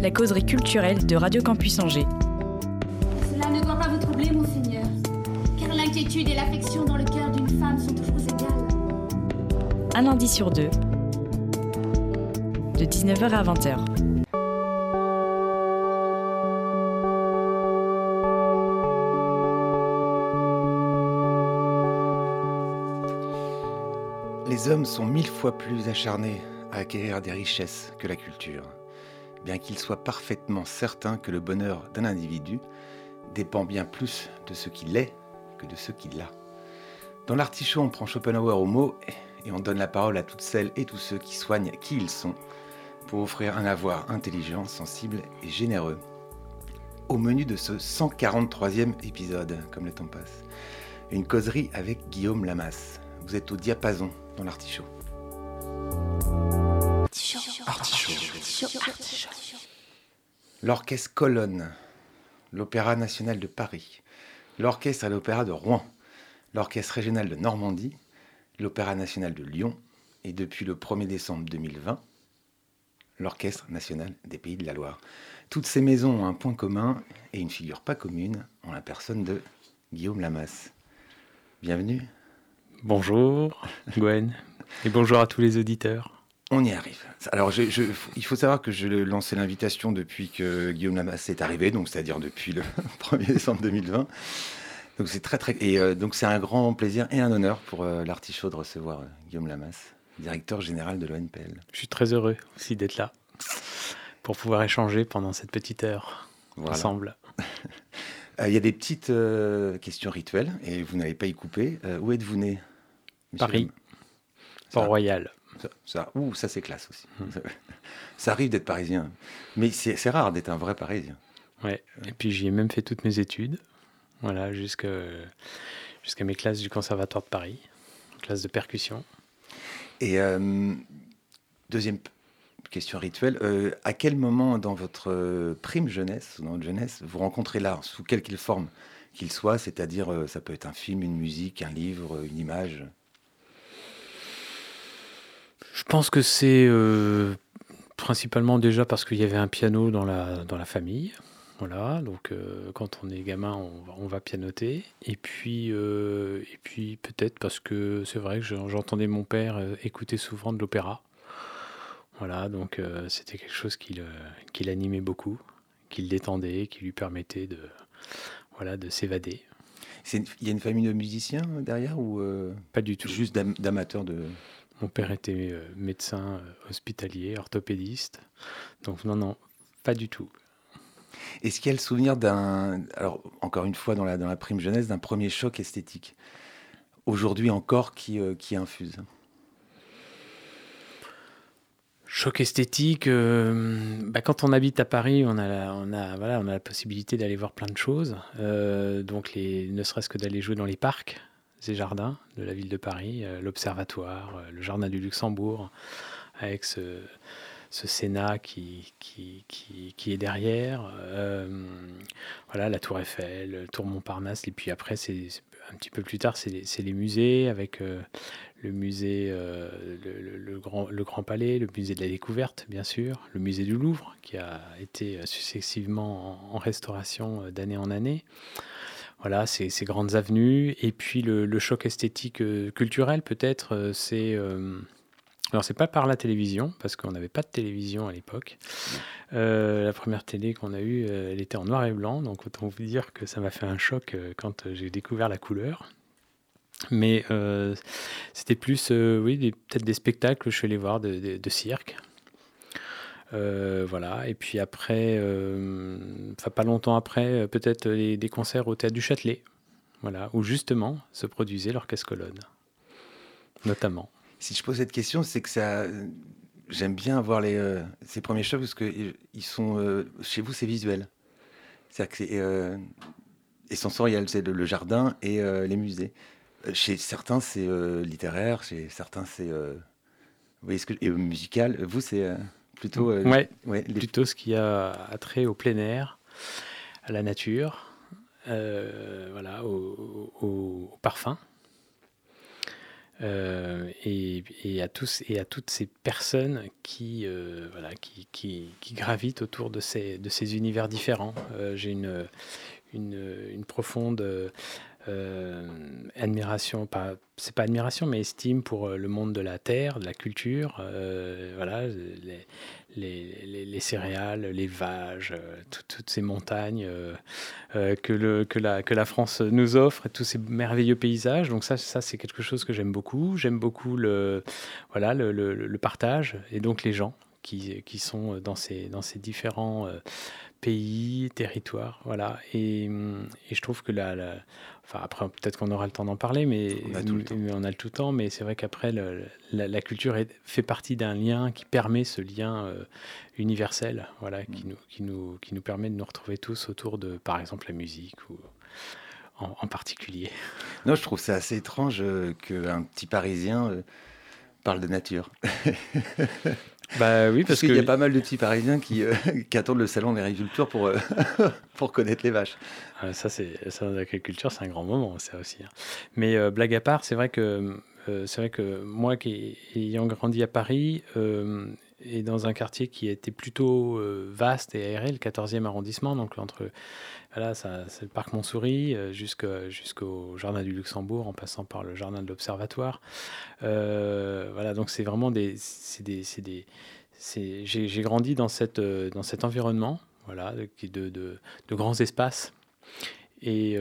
La causerie culturelle de Radio Campus Angers. Cela ne doit pas vous troubler, monseigneur, car l'inquiétude et l'affection dans le cœur d'une femme sont toujours égales. Un lundi sur deux. De 19h à 20h. Les hommes sont mille fois plus acharnés à acquérir des richesses que la culture, bien qu'ils soient parfaitement certains que le bonheur d'un individu dépend bien plus de ce qu'il est que de ce qu'il a. Dans l'artichaut, on prend Schopenhauer au mot et on donne la parole à toutes celles et tous ceux qui soignent qui ils sont pour offrir un avoir intelligent, sensible et généreux. Au menu de ce 143e épisode, comme le temps passe, une causerie avec Guillaume Lamas. Vous êtes au diapason dans l'artichaut. L'orchestre Colonne, l'Opéra national de Paris, l'orchestre à l'Opéra de Rouen, l'orchestre régional de Normandie, l'Opéra national de Lyon et depuis le 1er décembre 2020, l'Orchestre national des Pays de la Loire. Toutes ces maisons ont un point commun et une figure pas commune en la personne de Guillaume Lamas. Bienvenue, Bonjour Gwen et bonjour à tous les auditeurs. On y arrive. Alors, je- je- il faut savoir que je lançais l'invitation depuis que Guillaume Lamas est arrivé, donc c'est-à-dire depuis le 1er décembre 2020. Donc c'est très très et euh, donc c'est un grand plaisir et un honneur pour euh, l'artichaut de recevoir euh, Guillaume Lamas, directeur général de l'ONPL. Je suis très heureux aussi d'être là pour pouvoir échanger pendant cette petite heure Voilà. ensemble. Euh, Il y a des petites euh, questions rituelles et vous n'allez pas y couper. Euh, où êtes-vous né monsieur Paris. Port-Royal. Ça, ça, ouh, ça c'est classe aussi. Ça, ça arrive d'être parisien, mais c'est rare d'être un vrai parisien. Ouais. Et puis j'y ai même fait toutes mes études. Voilà, jusqu'à mes classes du Conservatoire de Paris, classe de percussion. Et euh, deuxième question rituelle, euh, à quel moment dans votre euh, prime jeunesse, dans votre jeunesse, vous rencontrez l'art, sous quelle qu'il forme qu'il soit, c'est-à-dire ça peut être un film, une musique, un livre, une image? Je pense que c'est euh, principalement déjà parce qu'il y avait un piano dans la, dans la famille. Voilà, donc euh, quand on est gamin, on, va- on va pianoter. Et puis, euh, et puis peut-être parce que c'est vrai que je- j'entendais mon père écouter souvent de l'opéra. Voilà, donc euh, c'était quelque chose qui le- qui l'animait beaucoup, qui le détendait, qui lui permettait de, voilà, de s'évader. Il y a une famille de musiciens derrière ou Pas du tout. juste d'am- d'amateurs de... Mon père était euh, médecin euh, hospitalier, orthopédiste. Donc non, non, pas du tout. Est-ce qu'il y a le souvenir d'un, alors encore une fois dans la, dans la prime jeunesse, d'un premier choc esthétique Aujourd'hui encore qui, euh, qui infuse? Choc esthétique, euh, bah, quand on habite à Paris, on a la, on a, voilà, on a la possibilité d'aller voir plein de choses. Euh, donc, les, ne serait-ce que d'aller jouer dans les parcs et jardins de la ville de Paris, euh, l'Observatoire, euh, le Jardin du Luxembourg, avec ce, Sénat qui, est derrière. Euh, voilà, la Tour Eiffel, le Tour Montparnasse. Et puis après, c'est un petit peu plus tard, c'est les, musées avec le musée, le, grand, Palais, le musée de la Découverte, bien sûr, le musée du Louvre, qui a été successivement en, restauration d'année en année. Voilà, ces, grandes avenues. Et puis le, choc esthétique euh, culturel, peut-être, euh, c'est. euh, alors, c'est pas par la télévision, parce qu'on n'avait pas de télévision à l'époque. Euh, la première télé qu'on a eue, elle était en noir et blanc, donc autant vous dire que ça m'a fait un choc quand j'ai découvert la couleur. Mais c'était plus, oui, peut-être des spectacles je suis allé voir de, de- de cirque. Euh, voilà, et puis après, euh, pas longtemps après, euh, peut-être des concerts au théâtre du Châtelet, voilà, où justement se produisait l'orchestre colonne, notamment. Si je pose cette question, c'est que ça, j'aime bien voir les, ces premiers chocs parce que ils sont, chez vous, c'est visuel. C'est-à-dire que c'est et sensoriel, c'est le, le jardin et les musées. Chez certains, c'est littéraire, chez certains, c'est vous voyez ce que, et, musical. Vous, c'est plutôt euh, Ouais, ouais, les- plutôt ce qui a attrait au plein air, à la nature, euh, voilà, au, au- au parfum. Euh, et, et à tous et à toutes ces personnes qui voilà qui, qui, qui gravitent autour de ces de ces univers différents. J'ai une, une une profonde admiration, pas c'est pas admiration, mais estime pour euh, le monde de la terre, de la culture, euh, voilà, les, les, les- les céréales, euh, tout- toutes ces montagnes euh, euh, que, la, France nous offre, tous ces merveilleux paysages. Donc ça, c'est quelque chose que j'aime beaucoup. J'aime beaucoup le, partage et donc les gens qui, sont dans ces, différents euh, pays, territoires. Voilà. Et, et je trouve que la, la- Enfin, après, peut-être qu'on aura le temps d'en parler, mais On a tout le temps. mais le tout temps. Mais c'est vrai qu'après, la, la culture est- fait partie d'un lien qui permet ce lien euh, universel, voilà, qui, Mm. nous, qui, nous, qui nous permet de nous retrouver tous autour de, par exemple, la musique ou en, en particulier. Non, je trouve ça assez étrange euh, qu'un petit Parisien euh, parle de nature. Bah oui, Parce parce qu'il y a pas mal de petits Parisiens qui, euh, qui attendent le salon des agriculteurs pour, euh, pour connaître les vaches. Ah, ça, c'est ça, l'agriculture, c'est un grand moment, ça aussi. hein. Mais euh, blague à part, c'est vrai que c'est vrai que moi, qui ayant grandi à Paris et dans un quartier qui était plutôt vaste et aéré, le 14e arrondissement, donc entre ça, c'est le parc Montsouris euh, jusqu'au jardin du Luxembourg, en passant par le jardin de l'Observatoire. Euh, voilà, donc c'est vraiment des, j'ai grandi euh, dans cet environnement, voilà, de, grands espaces. Et,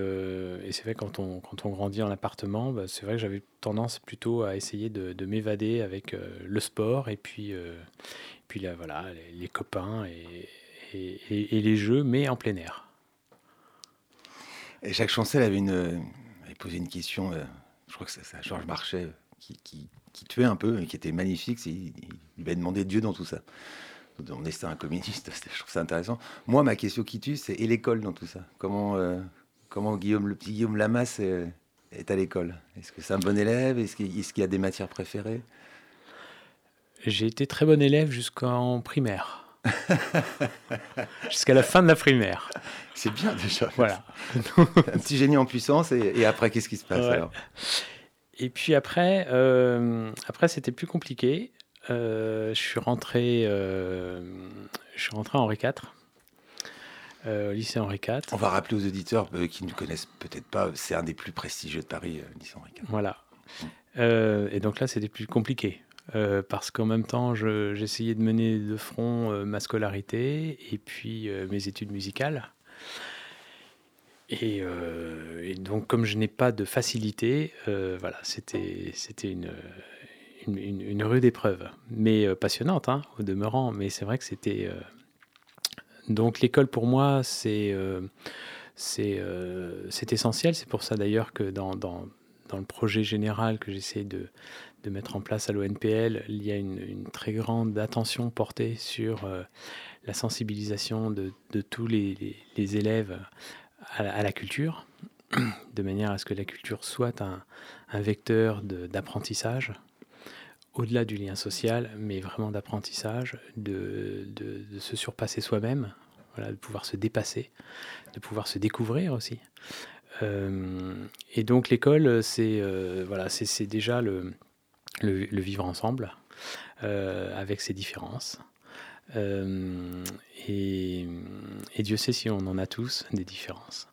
c'est vrai, quand on, grandit en appartement, bah, c'est vrai que j'avais tendance plutôt à essayer de, de m'évader avec le sport et puis, les, copains et les jeux, mais en plein air. Et Jacques Chancel avait, une, euh, avait posé une question, euh, je crois que c'est à Georges Marchais, euh, qui, qui, qui tuait un peu et qui était magnifique. Il, il lui avait demandé Dieu dans tout ça. On est un communiste, je trouve ça intéressant. Moi, ma question qui tue, c'est et l'école dans tout ça? Comment, comment Guillaume, le petit Guillaume Lamas est, est à l'école? Est-ce que c'est un bon élève? Est-ce qu'il qu'il a des matières préférées? J'ai été très bon élève jusqu'en primaire. Jusqu'à la fin de la primaire. C'est bien déjà. Voilà. un petit génie en puissance. Et, et après, qu'est-ce qui se passe Ouais. alors? Et puis après, euh, après c'était plus compliqué. Euh, je suis rentré, euh, je suis rentré à Henri IV, au lycée Henri IV. On va rappeler aux auditeurs qui ne connaissent peut-être pas, c'est un des plus prestigieux de Paris, lycée Henri IV. Voilà. Et donc là, c'était plus compliqué. Euh, parce qu'en même temps, je- j'essayais de mener de front euh, ma scolarité et puis euh, mes études musicales. Et, donc, comme je n'ai pas de facilité, voilà, c'était une, une, une- une rude épreuve, mais passionnante, hein, au demeurant. Mais c'est vrai que c'était. Donc, l'école pour moi, c'est c'est essentiel. C'est pour ça d'ailleurs que dans, dans, dans le projet général que j'essaie de, de mettre en place à l'ONPL, il y a une, très grande attention portée sur euh, la sensibilisation de, tous les, élèves à, la- culture, de manière à ce que la culture soit un, vecteur d'apprentissage, au-delà du lien social, mais vraiment d'apprentissage, de, se surpasser soi-même, de pouvoir se dépasser, de pouvoir se découvrir aussi. Euh, et donc l'école, c'est euh, déjà le, le, vivre ensemble, euh, avec ses différences. Euh, et, Dieu sait si on en a tous des différences.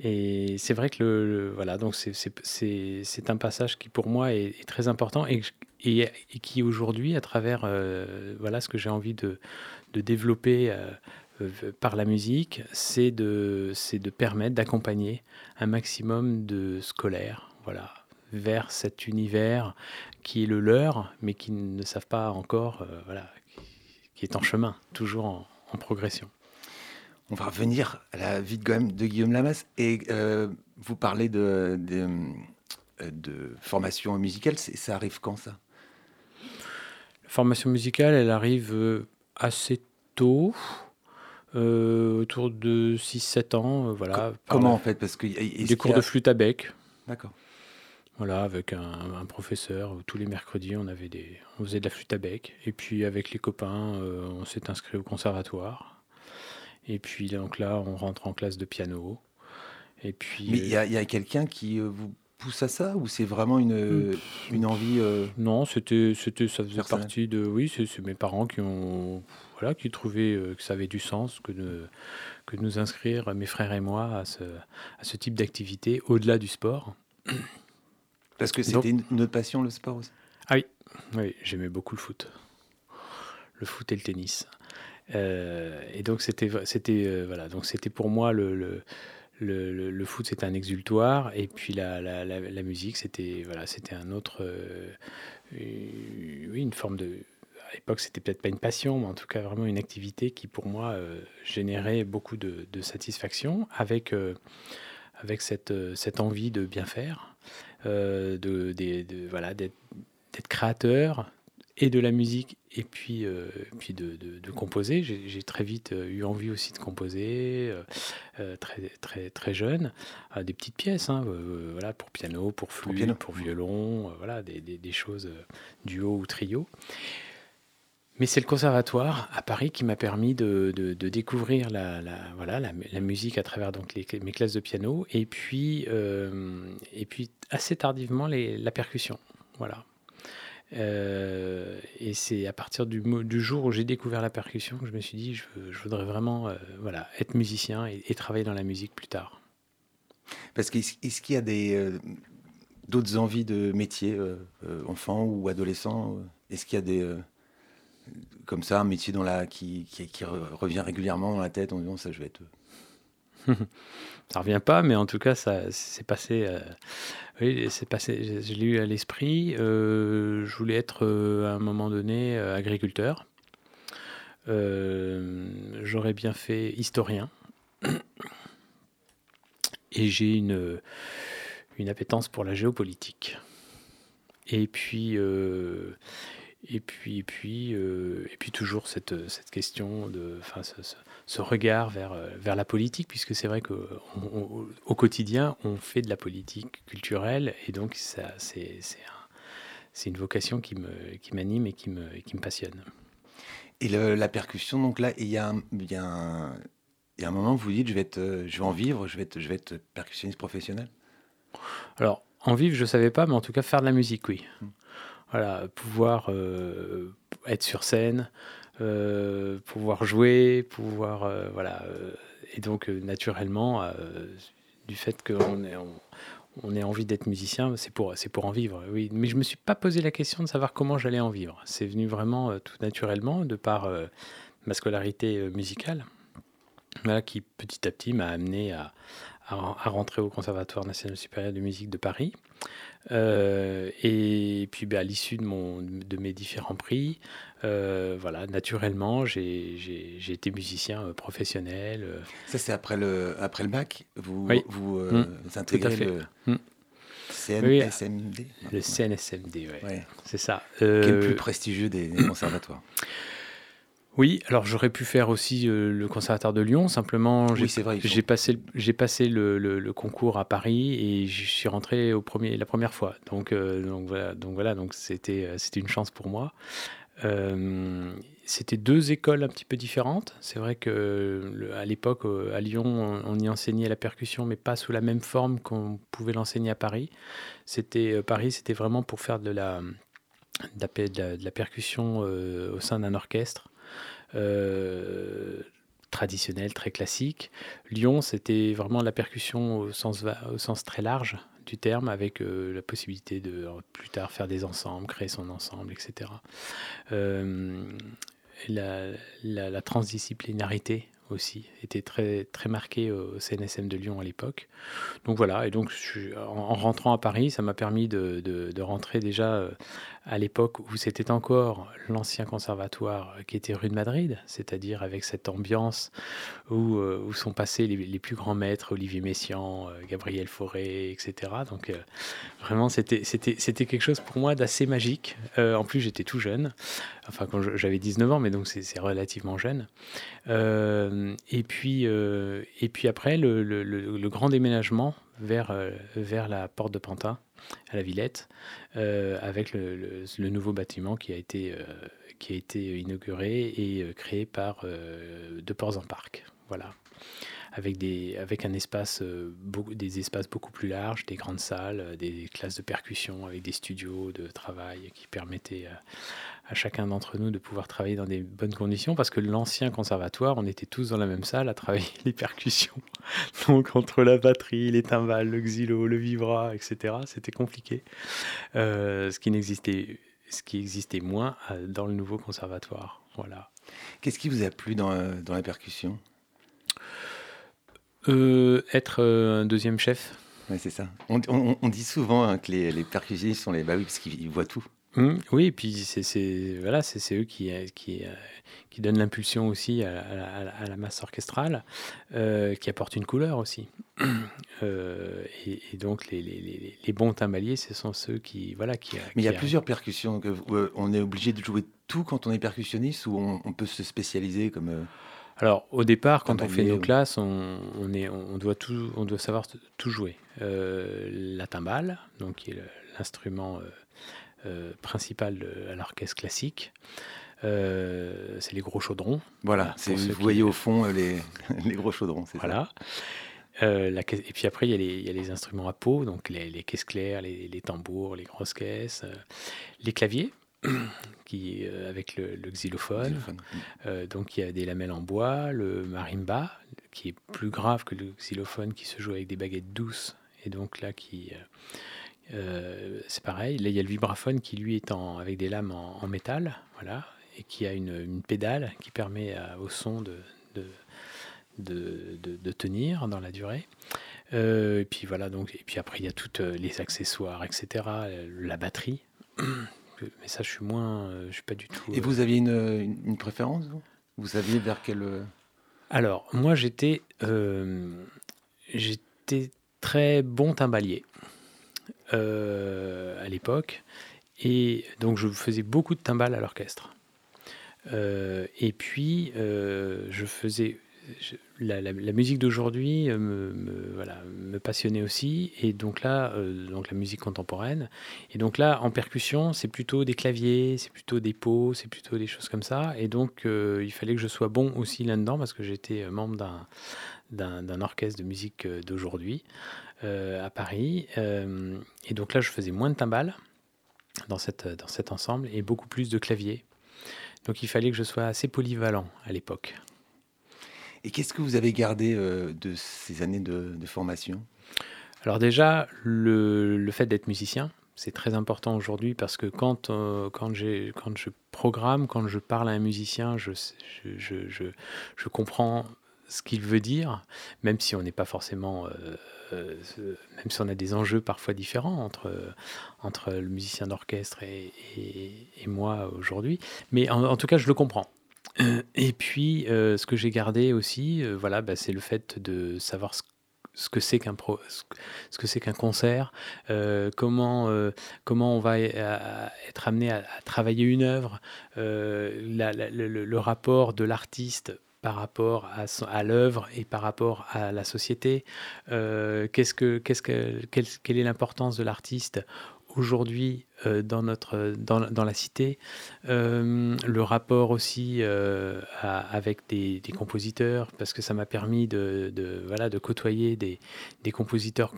Et c'est vrai que le, voilà, donc c'est- un passage qui pour moi est, très important et, et, qui aujourd'hui, à travers euh, voilà ce que j'ai envie de, de développer par la musique, c'est de, de permettre d'accompagner un maximum de scolaires, voilà, vers cet univers qui est le leur, mais qui ne savent pas encore, euh, voilà, qui, est en chemin, toujours en, en progression. On va revenir à la vie de, Guillaume- de Guillaume Lamas. Et euh, vous parlez de, de, euh, de formation musicale. Ça arrive quand ça? Formation musicale, elle arrive assez tôt, euh, autour de 6-7 ans. voilà, Comment la- en fait? Parce que Des cours a- de flûte à bec. D'accord. Voilà, avec un, un professeur. où Tous les mercredis, on, avait des, on faisait de la flûte à bec. Et puis, avec les copains, euh, on s'est inscrit au conservatoire. Et puis, donc là, on rentre en classe de piano. Et puis. Mais il y a, y a quelqu'un qui euh, vous pousse à ça ou c'est vraiment une, euh, une envie euh, Non, c'était, c'était, ça faisait Personnel. partie de. Oui, c'est, c'est mes parents qui ont, voilà, qui trouvaient euh, que ça avait du sens que de, que de nous inscrire, mes frères et moi, à ce, à ce type d'activité au-delà du sport. Parce que c'était une, une autre passion, le sport aussi. Oui, j'aimais beaucoup le foot, le foot et le tennis. Euh, et donc c'était, c'était, euh, voilà, donc c'était pour moi le, le, le, le- foot, c'était un exultoire, et puis la, la, la, la musique, c'était, voilà, c'était un autre, euh, oui, une forme de. À l'époque, c'était peut-être pas une passion, mais en tout cas vraiment une activité qui, pour moi, générait beaucoup de, de satisfaction, avec avec cette, cette envie de bien faire, de, de- de- voilà, d'être d'être créateur et de la musique et puis, euh, puis de, de- de composer. J'ai j'ai très vite euh, eu envie aussi de composer, euh, euh, très, très, très jeune, euh, des petites pièces, hein, euh, voilà, pour piano, pour flûte, pour, piano. violon, euh, voilà, des, des- des choses euh, duo ou trio. Mais c'est le conservatoire à Paris qui m'a permis de, découvrir la, voilà, la, musique à travers donc mes classes de piano et puis, euh, et puis assez tardivement la percussion. Voilà. Euh, et c'est à partir du, jour où j'ai découvert la percussion que je me suis dit je, je voudrais vraiment euh, voilà, être musicien et, travailler dans la musique plus tard. Parce qu'est-ce est-ce qu'il y a des d'autres envies de métier, enfant ou adolescent? Est-ce qu'il y a des comme ça un métier dans la qui, qui, qui re- revient régulièrement dans la tête en disant ça je vais être Ça revient pas, mais en tout cas, ça c'est passé. euh, oui, c'est passé. Je, l'ai eu à l'esprit. Euh, je voulais être euh, à un moment donné agriculteur. J'aurais bien fait historien. Et j'ai une une appétence pour la géopolitique. Et puis. Et puis, et puis, euh, et puis toujours cette, cette question de, enfin, ce, ce- ce regard vers, euh, vers la politique, puisque c'est vrai qu'au quotidien, on fait de la politique culturelle, et donc ça, c'est, c'est, un- c'est une vocation qui, me, qui m'anime et qui me, qui me passionne. Et le- la percussion, donc là, il y, a un- y, a un- il y a un moment où vous dites, je vais, être, je vais en vivre, je vais être, je vais être percussionniste professionnel? Alors, en vivre, je ne savais pas, mais en tout cas, faire de la musique, oui. Mm. Voilà, pouvoir euh, être sur scène, euh, pouvoir jouer, pouvoir. euh, voilà. et donc, naturellement, du fait qu'on ait, on, on ait envie d'être musicien, c'est pour, c'est pour en vivre, oui. Mais je me suis pas posé la question de savoir comment j'allais en vivre. C'est venu vraiment tout naturellement, de par ma scolarité musicale, voilà, qui petit à petit m'a amené à, à rentrer au Conservatoire national supérieur de musique de Paris. Euh, et puis ben, à l'issue de, mon, de mes différents prix, euh, voilà, naturellement, j'ai été musicien euh, professionnel. Ça, c'est après le, après le bac, vous, Oui. vous intégrez fait. le Mm. CNSMD le CNSMD, Ouais. c'est ça. qui est le plus prestigieux des, des conservatoires? Oui, alors j'aurais pu faire aussi euh, le Conservatoire de Lyon, simplement j'ai Oui, passé, passé le, le- le concours à Paris et je suis rentré au premier, la première fois. Donc, euh, donc voilà, donc voilà, donc c'était, euh, c'était une chance pour moi. Euh, c'était deux écoles un petit peu différentes. C'est vrai que le- à l'époque, à Lyon, on, y enseignait la percussion, mais pas sous la même forme qu'on pouvait l'enseigner à Paris. C'était Paris, c'était vraiment pour faire de la, de la, pe- de la- de la percussion euh, au sein d'un orchestre. Euh, traditionnel, très classique. Lyon, c'était vraiment la percussion au sens, très large du terme, avec euh, la possibilité de euh, plus tard faire des ensembles, créer son ensemble, etc. La, transdisciplinarité aussi était très, marquée au CNSM de Lyon à l'époque. Donc voilà, et donc en, en rentrant à Paris, ça m'a permis de, de- rentrer déjà à l'époque où c'était encore l'ancien conservatoire qui était rue de Madrid, c'est-à-dire avec cette ambiance où, euh, sont passés les, plus grands maîtres, Olivier Messiaen, euh, Gabriel Fauré, etc. Donc euh, vraiment, c'était quelque chose pour moi d'assez magique. En plus, j'étais tout jeune, enfin quand j'avais 19 ans, mais donc c'est relativement jeune. Et, puis, et puis après, le grand déménagement vers, euh, vers la porte de Pantin, à la Villette, euh, avec le, le- nouveau bâtiment qui a été, euh, qui a été inauguré et créé par De Ports en Parc. Voilà. Avec, des, avec un espace, beaucoup, des espaces beaucoup plus larges, des grandes salles, des classes de percussion avec des studios de travail qui permettaient à, chacun d'entre nous de pouvoir travailler dans des bonnes conditions parce que l'ancien conservatoire, on était tous dans la même salle à travailler les percussions. Donc entre la batterie, les timbales, le xylo, le vibra, etc., c'était compliqué. Euh, ce qui n'existait ce qui existait moins euh, dans le nouveau conservatoire. Voilà. Qu'est-ce qui vous a plu dans, euh, dans la percussion? Euh, être un deuxième chef, Ouais, c'est ça. On, on- on dit souvent hein, que les, les percussionnistes sont les. Bah oui, parce qu'ils voient tout. Hum, oui, et puis c'est voilà, c'est eux qui, euh, qui, euh, qui donnent l'impulsion aussi à, la- à à masse orchestrale, euh, qui apportent une couleur aussi. Euh, et, et donc les, les- les- les bons timbaliers, ce sont ceux qui voilà qui. Mais il y a plusieurs percussions. Que, euh, on est obligé de jouer tout quand on est percussionniste ou on, on peut se spécialiser comme. Alors au départ, quand on fait nos classes, on, on est, on doit tout, on doit savoir tout jouer. Euh, la timbale, donc qui est l'instrument euh, principal de- à l'orchestre classique. Euh, c'est les gros chaudrons. Voilà, c'est- vous qui- voyez au fond euh, les, les gros chaudrons. c'est ça. Voilà. Euh, la et puis après, il y, a les, il y a les instruments à peau, donc les, les caisses claires, les, tambours, les grosses caisses, euh, les claviers, qui, euh, avec le, le xylophone. Xylophone. Euh, donc il y a des lamelles en bois, le marimba, qui est plus grave que le xylophone, qui se joue avec des baguettes douces, et donc là qui... euh, euh, c'est pareil, là il y a le vibraphone qui lui est en, avec des lames en, en métal, voilà, et qui a une, une pédale qui permet à- au son de, de, de, de- de tenir dans la durée. Euh, et puis voilà, donc, et puis après il y a tous les accessoires, etc., euh, la batterie. Mais ça, je suis moins, euh, je suis pas du tout. Et euh, vous aviez une, une, une préférence vous? Vous saviez vers quel. euh, Alors, moi, j'étais euh, j'étais très bon timbalier euh, à l'époque. Et donc, je faisais beaucoup de timbales à l'orchestre. Euh, et puis, euh, je faisais. la, musique d'aujourd'hui euh, me, voilà, me passionnait aussi. Et donc là, euh, donc la musique contemporaine. Et donc là, en percussion, c'est plutôt des claviers, c'est plutôt des pots, c'est plutôt des choses comme ça. Et donc, euh, il fallait que je sois bon aussi là-dedans parce que j'étais euh, membre d'un, d'un, orchestre de musique euh, d'aujourd'hui euh, à Paris. Euh, et donc là, je faisais moins de timbales dans, cette, dans cet ensemble et beaucoup plus de claviers. Donc il fallait que je sois assez polyvalent à l'époque. Et qu'est-ce que vous avez gardé euh, de ces années de, de formation? Alors déjà, le, le fait d'être musicien, c'est très important aujourd'hui parce que quand, euh, quand, je programme, quand je parle à un musicien, je, je, je, je, je comprends ce qu'il veut dire, même si on n'est pas forcément, euh, euh, même si on a des enjeux parfois différents entre, entre le musicien d'orchestre et, et, moi aujourd'hui. Mais en, tout cas, je le comprends. Et puis, euh, ce que j'ai gardé aussi, euh, voilà, bah, c'est le fait de savoir ce que c'est qu'un ce que c'est qu'un concert, euh, comment euh, comment on va être amené à, travailler une œuvre, euh, le, rapport de l'artiste par rapport à, à l'œuvre et par rapport à la société. Euh, qu'est-ce que, qu'est-ce que, quelle, quelle est l'importance de l'artiste aujourd'hui euh, dans, notre, dans, dans, la cité, euh, le rapport aussi avec des, des, compositeurs, parce que ça m'a permis de, de, voilà, de côtoyer des, des compositeurs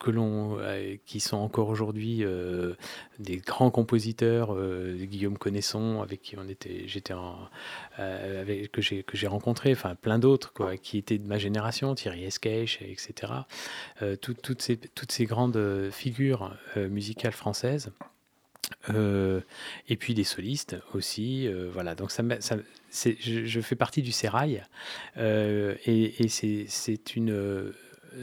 que l'on, euh, qui sont encore aujourd'hui euh, des grands compositeurs, euh, Guillaume Connaisson, avec qui on était, j'étais euh, avec, que j'ai que j'ai rencontré, enfin plein d'autres quoi, qui étaient de ma génération, Thierry Esquèche, etc. Tout, toutes ces toutes ces grandes figures musicales françaises. Et puis des solistes aussi, voilà. Donc ça, ça je, je, fais partie du sérail et, et c'est une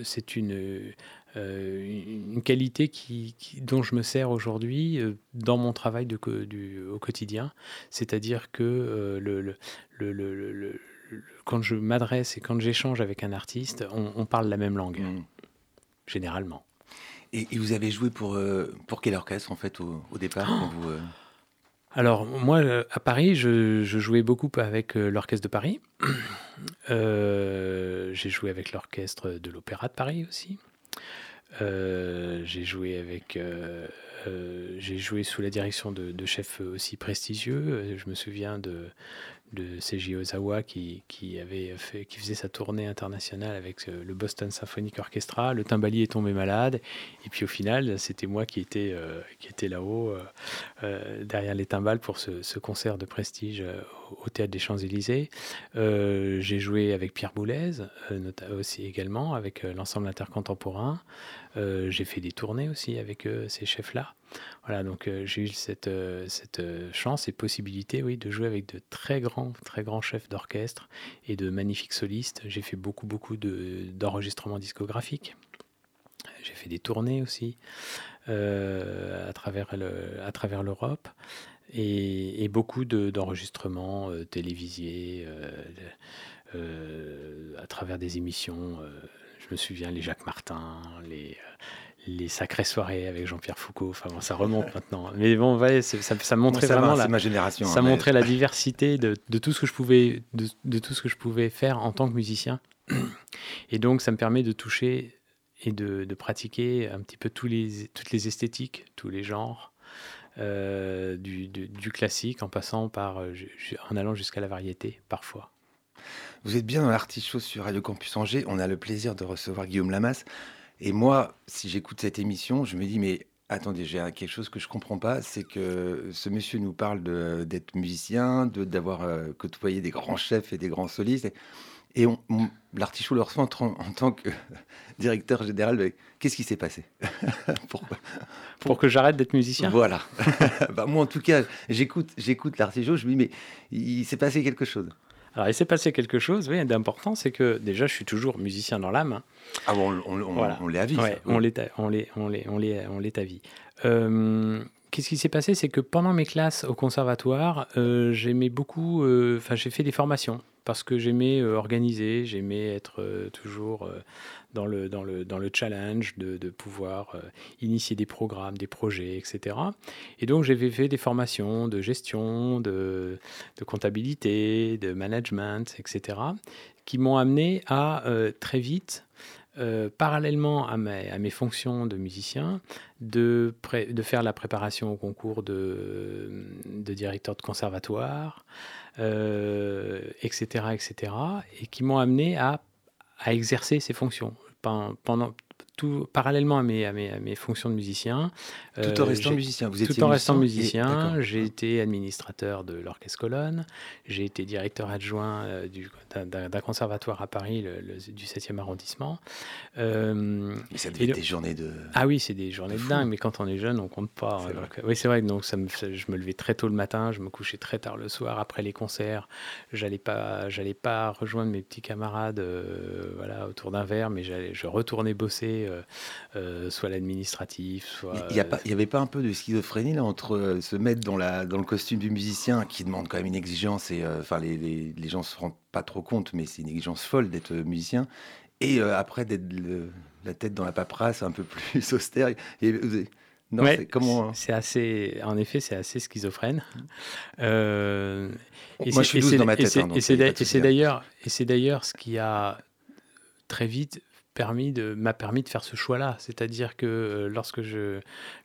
c'est une une qualité qui, qui- dont je me sers aujourd'hui euh, dans mon travail de, co- du, au quotidien. C'est-à-dire que euh, le, le- le- le- le- le- le- quand je m'adresse et quand j'échange avec un artiste, on, on parle la même langue, Mm. généralement. Et, et vous avez joué pour, euh, pour quel orchestre, en fait, au, au départ quand vous, euh, Alors, moi, euh, à Paris, je, je jouais beaucoup avec euh, l'Orchestre de Paris. Euh, j'ai joué avec l'Orchestre de l'Opéra de Paris aussi. Euh, j'ai joué avec. euh, euh, j'ai joué sous la direction de, de chefs aussi prestigieux. Je me souviens de, de Seiji Ozawa qui, qui, avait fait, qui faisait sa tournée internationale avec euh, le Boston Symphonic Orchestra. Le timbalier est tombé malade. Et puis au final, c'était moi qui étais, euh, était là-haut, euh, derrière les timbales, pour ce, ce concert de prestige au Théâtre des Champs-Élysées. J'ai joué avec Pierre Boulez, aussi également, avec l'ensemble intercontemporain. J'ai fait des tournées aussi avec ces chefs-là. Voilà, donc euh, j'ai eu cette, euh, euh, chance et possibilité, oui, de jouer avec de très grands, très grands chefs d'orchestre et de magnifiques solistes. J'ai fait beaucoup, beaucoup de- d'enregistrements discographiques. J'ai fait des tournées aussi à travers le- l'Europe et, et beaucoup de- d'enregistrements télévisés à travers des émissions. je me souviens les Jacques Martin, les les sacrées soirées avec Jean-Pierre Foucault. Enfin bon, ça remonte maintenant. Mais bon, ça, montrait ça va, vraiment c'est la, ma génération. ça hein, mais- montrait la diversité de, de tout ce que je pouvais de, de tout ce que je pouvais faire en tant que musicien. Et donc ça me permet de toucher et de, de pratiquer un petit peu tous les, toutes les esthétiques, tous les genres, euh, du, du- du classique en passant par euh, en allant jusqu'à la variété parfois. Vous êtes bien dans l'artichaut sur Radio Campus Angers. On a le plaisir de recevoir Guillaume Lamas. Et moi, si j'écoute cette émission, je me dis, mais attendez, j'ai quelque chose que je comprends pas. C'est que ce monsieur nous parle d'être musicien, de- d'avoir euh, côtoyé des grands chefs et des grands solistes. Et, on, on- l'artichaut le reçoit en, tant que directeur général. Qu'est-ce qui s'est passé Pour que j'arrête d'être musicien Voilà. Bah, moi, en tout cas, j'écoute, j'écoute l'artichaut. Je me dis, mais il s'est passé quelque chose. Alors il s'est passé quelque chose oui, d'important, c'est que déjà je suis toujours musicien dans l'âme. hein. Ah bon, on, on, Voilà. on l'est à vie. Ouais, on l'est, à- vie. Euh, Qu'est-ce qui s'est passé? C'est que pendant mes classes au conservatoire, euh, j'aimais beaucoup. euh, Enfin, j'ai fait des formations parce que j'aimais euh, organiser, j'aimais être euh, toujours euh, dans le dans le dans le challenge de, de pouvoir initier des programmes, des projets, etc. Et donc j'avais fait des formations de gestion, de, de comptabilité, de management, etc. qui m'ont amené à très vite euh, parallèlement à mes, fonctions de musicien, de, faire la préparation au concours de, directeur de conservatoire, euh, etc., etc., et qui m'ont amené à, à exercer ces fonctions Pen- pendant tout parallèlement à mes, à mes, à mes fonctions de musicien. Tout en euh, restant musicien. Vous étiez tout en restant et- musicien, j'ai été administrateur de l'Orchestre Colonne, j'ai été directeur adjoint euh, du- d'un- conservatoire à Paris, le- le- du 7e arrondissement. Euh, Mais ça Et devait le- être des journées de. ah oui, c'est des journées de fou. dingue, mais quand on est jeune, on compte pas. C'est vrai. donc, oui, c'est vrai. Donc ça me, ça- je me levais très tôt le matin, je me couchais très tard le soir après les concerts. J'allais pas, j'allais pas rejoindre mes petits camarades, euh, voilà, autour d'un verre, mais j'allais, je retournais bosser, euh, euh, soit l'administratif, soit. Il n'y avait pas un peu de schizophrénie là, entre euh, se mettre dans, la, dans le costume du musicien qui demande quand même une exigence et euh, enfin les, les, les gens se rendent pas trop compte, mais c'est une exigence folle d'être euh, musicien et euh, après d'être la tête dans la paperasse un peu plus austère. Et, vous- non, Ouais, c'est comment c'est assez, en effet, c'est assez schizophrène. Euh, et Moi, je suis douce dans ma tête. hein, Et c'est y a pas d'a- de et hein. d'ailleurs, et c'est d'ailleurs ce qui a très vite de, m'a permis de faire ce choix-là. C'est-à-dire que euh, lorsque je,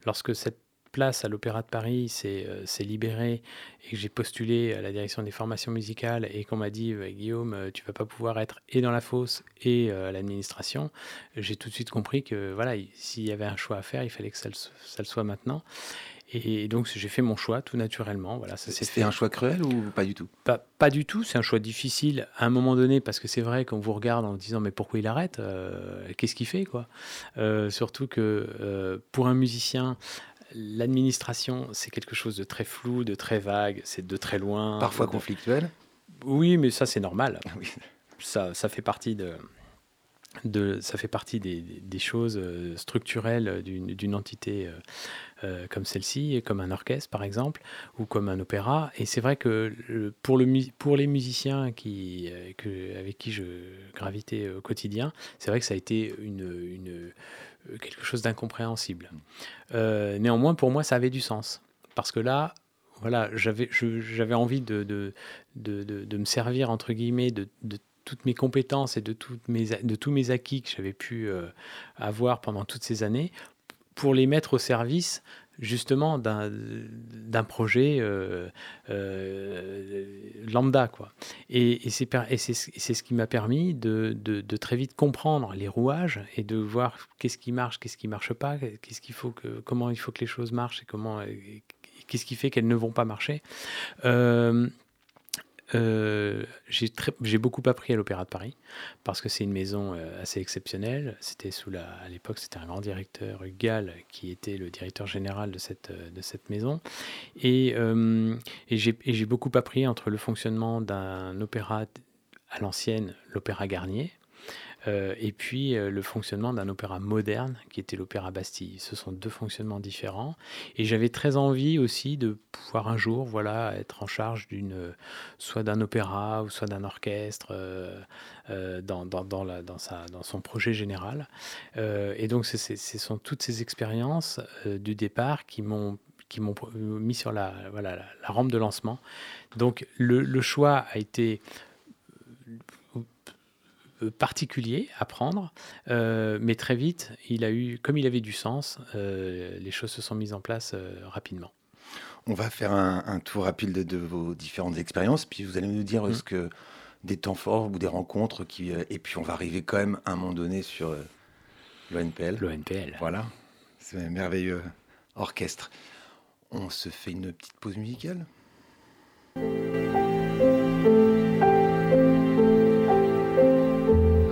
lorsque cette place à l'Opéra de Paris s'est euh, s'est libérée et que j'ai postulé à la direction des formations musicales et qu'on m'a dit euh, Guillaume, euh, tu vas pas pouvoir être et dans la fosse et à l'administration, j'ai tout de suite compris que voilà, il- s'il y avait un choix à faire, il fallait que le, ça le soit maintenant. Et donc j'ai fait mon choix tout naturellement. Voilà, ça C'était fait. un choix cruel ou pas du tout? Pas, pas du tout, c'est un choix difficile à un moment donné parce que c'est vrai qu'on vous regarde en disant mais pourquoi il arrête? Euh, Qu'est-ce qu'il fait quoi? Euh, Surtout que euh, pour un musicien, l'administration c'est quelque chose de très flou, de très vague, c'est de très loin. Parfois de- conflictuel Oui, mais ça c'est normal. Oui. Ça, ça fait partie de, de, ça fait partie des, choses structurelles d'une entité comme celle-ci, comme un orchestre par exemple, ou comme un opéra. Et c'est vrai que pour, le, pour les musiciens qui, avec qui je gravitais au quotidien, c'est vrai que ça a été quelque chose d'incompréhensible. néanmoins, pour moi, ça avait du sens. Parce que là, voilà, j'avais, envie de, de, me servir, entre guillemets, de, toutes mes compétences et de, toutes mes, de tous mes acquis que j'avais pu euh, avoir pendant toutes ces années pour les mettre au service justement d'un projet euh, euh, lambda. Quoi. Et, et c'est ce qui m'a permis de, de, très vite comprendre les rouages et de voir qu'est-ce qui marche, qu'est-ce qui marche pas, qu'est-ce qu'il faut que, comment il faut que les choses marchent et qu'est-ce qui fait qu'elles ne vont pas marcher. Euh, j'ai beaucoup appris à l'Opéra de Paris parce que c'est une maison euh, assez exceptionnelle. C'était sous la, à l'époque, c'était un grand directeur, Gall, qui était le directeur général de cette, cette maison. Et j'ai beaucoup appris entre le fonctionnement d'un opéra à l'ancienne, l'Opéra Garnier, euh, et puis euh, le fonctionnement d'un opéra moderne qui était l'opéra Bastille. Ce sont deux fonctionnements différents. Et j'avais très envie aussi de pouvoir un jour voilà, être en charge d'une, soit d'un opéra ou soit d'un orchestre euh, dans, dans, dans, la, dans, sa, dans son projet général. et donc ce sont toutes ces expériences du départ qui m'ont qui m'ont mis sur la, voilà, la, rampe de lancement. Donc le, choix a été euh, particulier à prendre, euh, mais très vite, il a eu, comme il avait du sens, euh, les choses se sont mises en place rapidement. On va faire un, tour rapide de, vos différentes expériences, puis vous allez nous dire mmh. ce que des temps forts ou des rencontres qui, et puis on va arriver quand même à un moment donné sur l'ONPL. L'ONPL. Voilà, c'est un merveilleux orchestre. On se fait une petite pause musicale?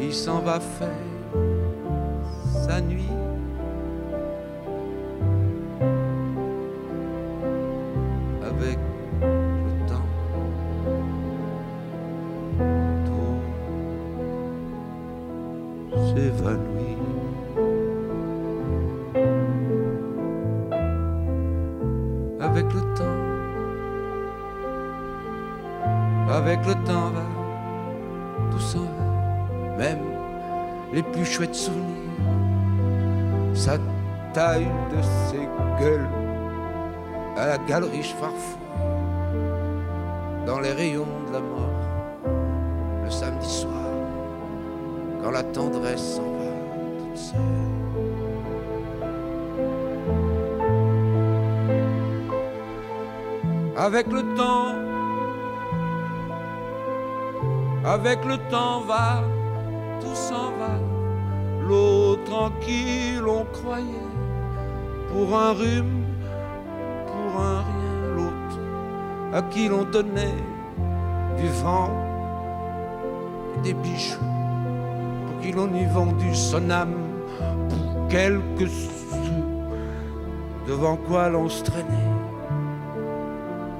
qui s'en va faire sa nuit. Avec le temps, tout s'évanouit. Avec le temps, avec le temps va, tout s'en va même les plus chouettes souvenirs. Sa taille de ses gueules à la galerie Farfou, dans les rayons de la mort, le samedi soir, quand la tendresse s'en va toute seule. Avec le temps, avec le temps va s'en va. L'autre en qui l'on croyait pour un rhume, pour un rien, l'autre à qui l'on donnait du vent et des bijoux, pour qui l'on y vendu son âme pour quelques sous, devant quoi l'on se traînait,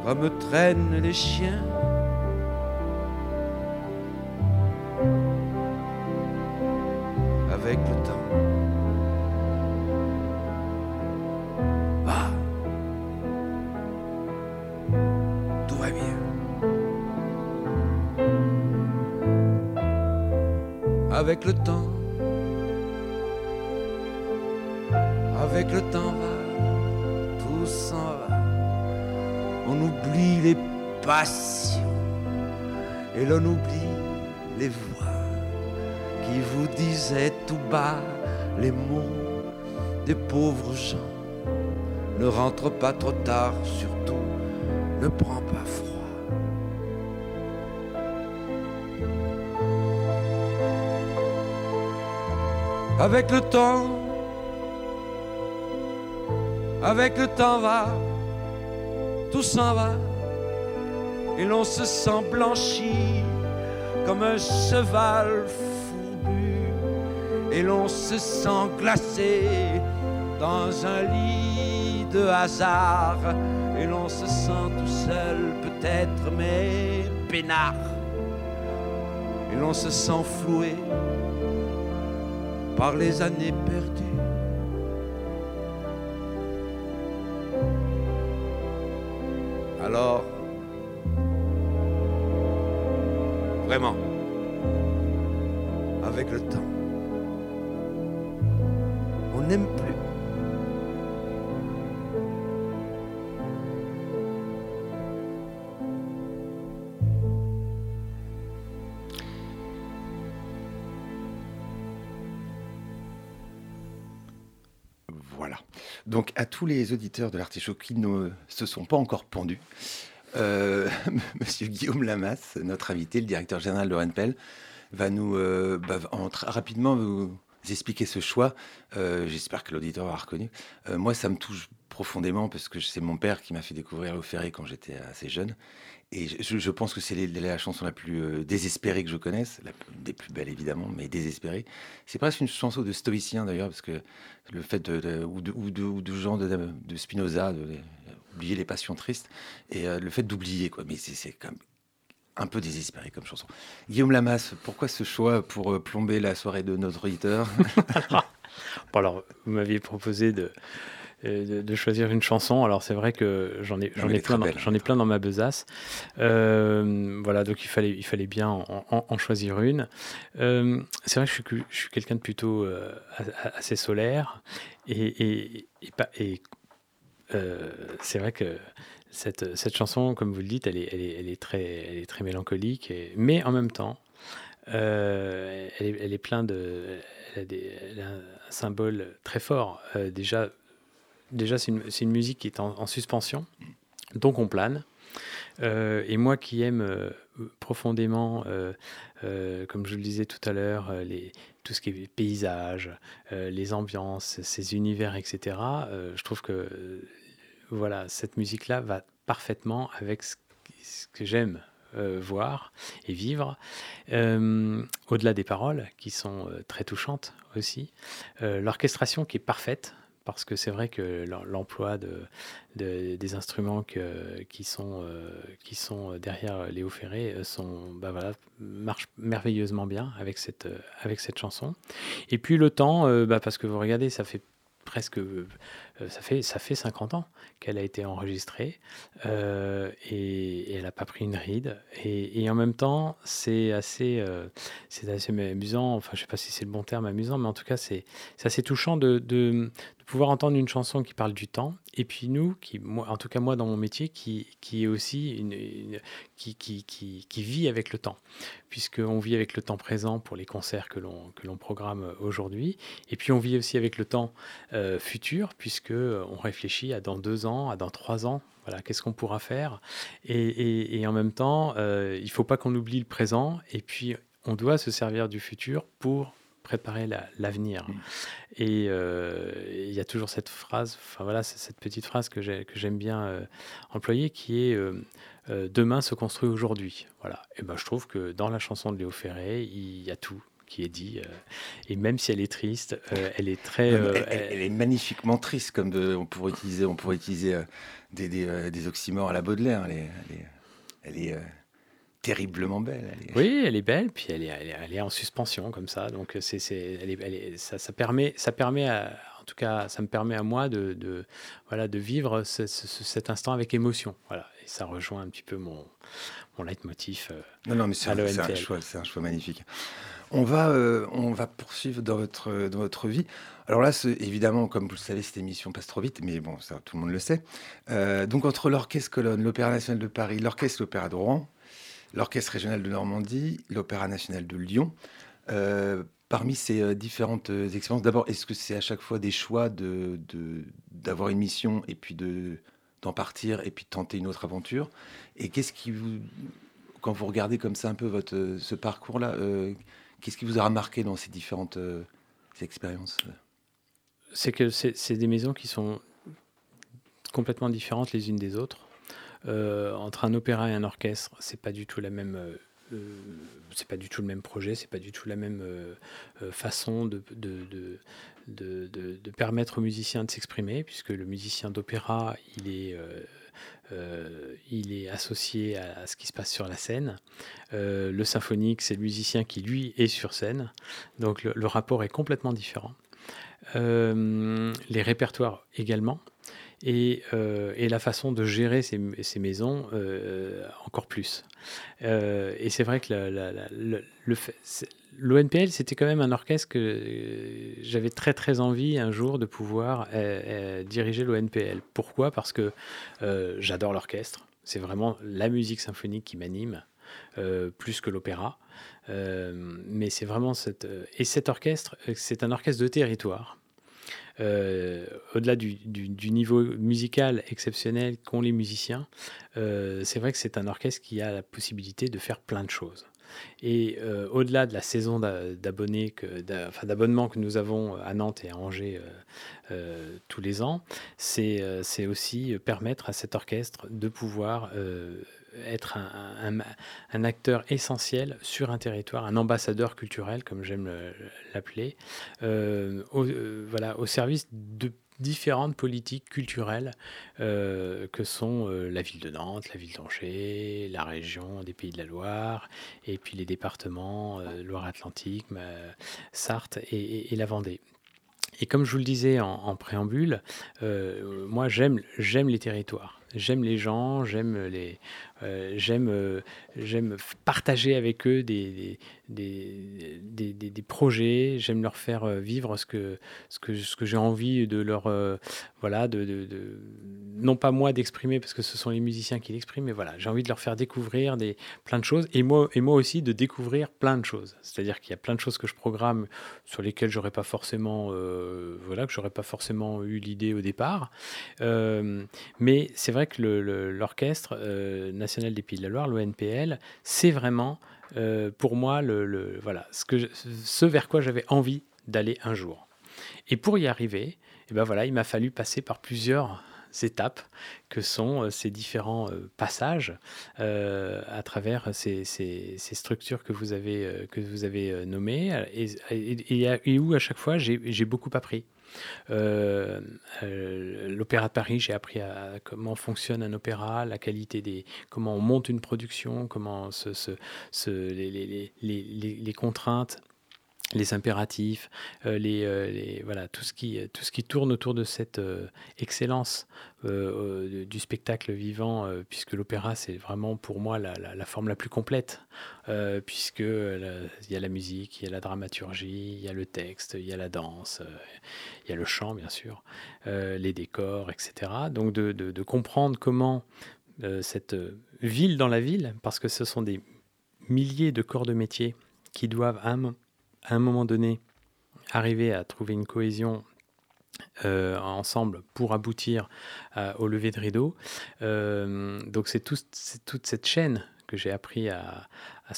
comme traînent les chiens tout bas les mots des pauvres gens. Ne rentre pas trop tard, surtout, ne prends pas froid. Avec le temps, avec le temps va, tout s'en va, et l'on se sent blanchi comme un cheval et l'on se sent glacé dans un lit de hasard, et l'on se sent tout seul peut-être, mais peinard, et l'on se sent floué par les années perdues. Alors, vraiment, avec le temps, n'aime plus. Voilà. Donc à tous les auditeurs de l'artichaut qui ne se sont pas encore pendus, euh, Monsieur Guillaume Lamas, notre invité, le directeur général de RENPEL, va nous euh, bah, rapidement expliquer ce choix. Euh, J'espère que l'auditeur aura reconnu. Euh, moi, ça me touche profondément parce que c'est mon père qui m'a fait découvrir le ferré quand j'étais assez jeune. Et je, pense que c'est la chanson la plus euh, désespérée que je connaisse, des plus belles évidemment, mais désespérée. C'est presque une chanson de stoïcien d'ailleurs, parce que le fait de, ou, de, ou, de, ou de gens de, Spinoza, de, oublier les passions tristes, et le fait d'oublier, quoi. Mais c'est quand même un peu désespéré comme chanson. Guillaume Lamas, pourquoi ce choix pour euh, plomber la soirée de notre auditeur Bon, alors, vous m'aviez proposé de, euh, de, de choisir une chanson. Alors, c'est vrai que j'en ai, j'en ai, plein j'en ai plein dans ma besace. Euh, voilà, donc il fallait, il fallait bien en, en- en choisir une. Euh, c'est vrai que je suis, que- je suis quelqu'un de plutôt euh, assez solaire. Et, et, et, c'est vrai que cette, cette chanson, comme vous le dites, elle est, très, mélancolique. mais en même temps, euh, elle, est, elle plein de. A, un symbole très fort. Euh, déjà, c'est une, musique qui est en, en suspension, donc on plane. Euh, et moi qui aime euh, profondément, euh, euh, comme je le disais tout à l'heure, euh, tout ce qui est paysage, euh, les ambiances, ces univers, etc., euh, je trouve que euh, voilà, cette musique-là va parfaitement avec ce, que j'aime euh, voir et vivre. Euh, Au-delà des paroles, qui sont euh, très touchantes aussi, l'orchestration qui est parfaite, parce que c'est vrai que l'em- l'emploi de, de- des instruments qui, sont, qui sont derrière Léo Ferré sont, bah voilà, marche merveilleusement bien avec cette, avec cette chanson. Et puis le temps, bah parce que vous regardez, ça fait presque ça fait ça fait 50 ans qu'elle a été enregistrée euh, et, elle n'a pas pris une ride. Et, en même temps c'est assez euh, assez amusant. Enfin je sais pas si c'est le bon terme amusant mais en tout cas c'est assez touchant de, de, pouvoir entendre une chanson qui parle du temps. Et puis nous qui moi en tout cas moi dans mon métier qui qui est aussi une, qui, qui, qui, vit avec le temps. Puisqu'on vit avec le temps présent pour les concerts que l'on programme aujourd'hui. Et puis on vit aussi avec le temps euh, futur, puisque euh, on réfléchit à dans deux ans, à dans trois ans, voilà, qu'est-ce qu'on pourra faire. Et, et- et en même temps, euh, il ne faut pas qu'on oublie le présent, et puis on doit se servir du futur pour préparer la- l'avenir. Et euh, il y a toujours cette phrase, enfin voilà, c'est cette petite phrase que j'ai- que j'aime bien euh, employer, qui est demain se construit aujourd'hui. Voilà. Et ben je trouve que dans la chanson de Léo Ferré, il y a tout qui est dit. euh, et même si elle est triste, euh, elle est très. Non, euh, elle, elle- elle est magnifiquement triste, comme de- on pourrait utiliser, on pourrait utiliser des, des, des oxymores à la Baudelaire. Elle est, elle est, terriblement belle. elle est- Oui, elle est belle, puis elle est, elle est, elle est en suspension comme ça. Donc c'est, ça, ça permet, ça permet à- en tout cas, ça me permet à moi de, de, voilà, de vivre ce- ce- ce- cet instant avec émotion. Voilà, et ça rejoint un petit peu mon, mon leitmotiv. euh, Non, non, mais c'est un, choix, c'est un choix magnifique. On va, euh, on va poursuivre dans votre, dans votre vie. Alors là, évidemment, comme vous le savez, cette émission passe trop vite, mais bon, ça, tout le monde le sait. Euh, donc entre l'Orchestre Colonne, l'Opéra National de Paris, l'Orchestre L'Opéra de Rouen, l'Orchestre Régional de Normandie, l'Opéra National de Lyon, euh, parmi ces différentes expériences, d'abord, est-ce que c'est à chaque fois des choix d'avoir de, d'avoir une mission et puis de d'en partir et puis de tenter une autre aventure? Et qu'est-ce qui vous, quand vous regardez comme ça un peu votre, ce parcours-là, Qu'est-ce qui vous a remarqué dans ces différentes euh, expériences C'est que c'est des maisons qui sont complètement différentes les unes des autres. Euh, entre un opéra et un orchestre, c'est pas du tout. Euh, pas du tout le même projet, c'est pas du tout la même façon de, permettre aux musiciens de s'exprimer, puisque le musicien d'opéra, il est euh, il est associé à, ce qui se passe sur la scène. Euh, le symphonique, c'est le musicien qui, lui, est sur scène. Donc le, rapport est complètement différent. Euh, les répertoires également. Et, la façon de gérer ces, maisons encore plus. et c'est vrai que le, le, l'ONPL, c'était quand même un orchestre que euh, j'avais très très envie un jour de pouvoir euh, euh, diriger l'ONPL. Pourquoi? Parce que j'adore l'orchestre. C'est vraiment la musique symphonique qui m'anime, plus que l'opéra. mais c'est vraiment cette... Et cet orchestre, c'est un orchestre de territoire. au-delà du, du, niveau musical exceptionnel qu'ont les musiciens, c'est vrai que c'est un orchestre qui a la possibilité de faire plein de choses. Et euh, au-delà de la saison d'abonnés, enfin, d'abonnements que nous avons à Nantes et à Angers euh, euh, tous les ans, c'est aussi permettre à cet orchestre de pouvoir être un, acteur essentiel sur un territoire, un ambassadeur culturel, comme j'aime l'appeler, voilà, au service de différentes politiques culturelles euh, que sont euh, la ville de Nantes, la ville d'Angers, la région des Pays de la Loire, et puis les départements euh, Loire-Atlantique, Sarthe et, la Vendée. Et comme je vous le disais en, préambule, moi j'aime j'aime les territoires, j'aime les gens, j'aime les j'aime j'aime partager avec eux des, des, des, projets, j'aime leur faire euh, vivre ce que, ce que, ce que j'ai envie de leur. Euh, voilà, de, de, non pas moi d'exprimer, parce que ce sont les musiciens qui l'expriment, mais voilà, j'ai envie de leur faire découvrir des, plein de choses, et moi, et moi aussi de découvrir plein de choses. C'est-à-dire qu'il y a plein de choses que je programme sur lesquelles j'aurais pas forcément. Euh, voilà, que j'aurais pas forcément eu l'idée au départ. mais c'est vrai que l'Orchestre national des Pays de la Loire, l'ONPL, c'est vraiment euh, pour moi le, voilà, ce vers quoi j'avais envie d'aller un jour. Et pour y arriver, eh ben voilà, il m'a fallu passer par plusieurs étapes que sont euh, ces différents euh, passages à travers ces, ces, structures que vous avez, que vous avez nommées et, et, où à chaque fois j'ai beaucoup appris. Euh, euh, l'Opéra de Paris, j'ai appris à, comment fonctionne un opéra, la qualité des, comment on monte une production, comment se, les, contraintes les impératifs, euh, les, voilà, tout, ce qui, tout ce qui tourne autour de cette excellence du spectacle vivant, puisque l'opéra, c'est vraiment pour moi la, forme la plus complète, puisque il y a la musique, il y a la dramaturgie, il y a le texte, il y a la danse, il y a le chant, bien sûr, les décors, etc. Donc de, de, comprendre comment cette ville dans la ville, parce que ce sont des milliers de corps de métier qui doivent à un moment donné arriver à trouver une cohésion euh, ensemble pour aboutir au lever de rideau. Euh, donc c'est tout, toute cette chaîne que j'ai appris à, à,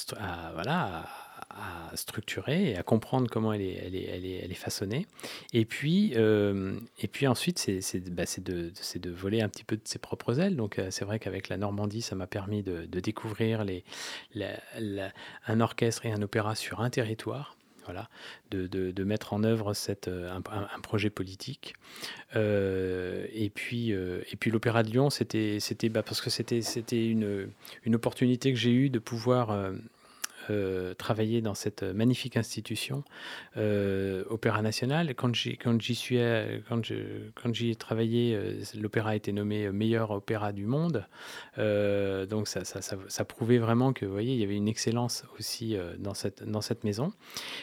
structurer et à comprendre comment elle est, façonnée. Et puis, euh, ensuite, c'est bah, de, de, voler un petit peu de ses propres ailes. Donc c'est vrai qu'avec la Normandie, ça m'a permis de, découvrir un orchestre et un opéra sur un territoire voilà, de, de, mettre en œuvre cette, euh, un, projet politique. Euh, et puis, euh, puis l'Opéra de Lyon, c'était, bah, parce que c'était, c'était une, une opportunité que j'ai eue de pouvoir euh, travailler dans cette magnifique institution, euh, Opéra National. Quand j'y, suis, euh, quand j'y ai travaillé, euh, l'opéra a été nommé meilleur opéra du monde. Euh, donc ça, prouvait vraiment que, voyez, il y avait une excellence aussi euh, dans cette, maison.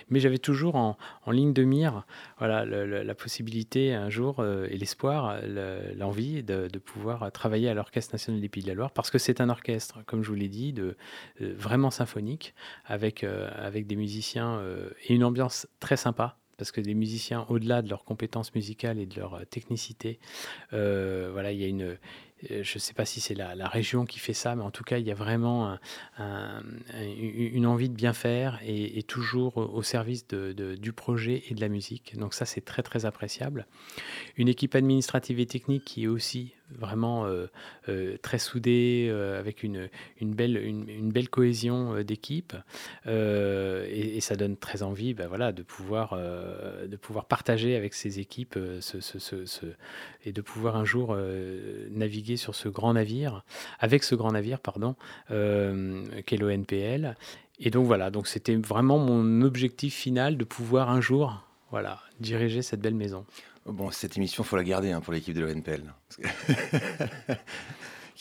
Mais j'avais toujours en, ligne de mire, voilà, la possibilité un jour euh, et l'espoir, le- l'envie de, pouvoir travailler à l'Orchestre national des Pays de la Loire, parce que c'est un orchestre, comme je vous l'ai dit, de, euh, vraiment symphonique, avec, euh, avec des musiciens euh, et une ambiance très sympa. Parce que les musiciens, au-delà de leurs compétences musicales et de leur euh, technicité, voilà, il y a une, je ne sais pas si c'est la, la région qui fait ça, mais en tout cas, il y a vraiment un- un- un- une envie de bien faire et, toujours au service de- du projet et de la musique. Donc ça, c'est très, très appréciable. Une équipe administrative et technique qui est aussi vraiment euh, euh, très soudée, euh, avec une, belle, une, belle cohésion d'équipe. Et, ça donne très envie ben voilà, de, pouvoir, de pouvoir partager avec ces équipes et de pouvoir un jour naviguer sur ce grand navire, avec ce grand navire, pardon, qu'est l'ONPL. Et donc voilà, donc c'était vraiment mon objectif final de pouvoir un jour voilà, diriger cette belle maison. Bon, cette émission, faut la garder hein, pour l'équipe de l'ONPL.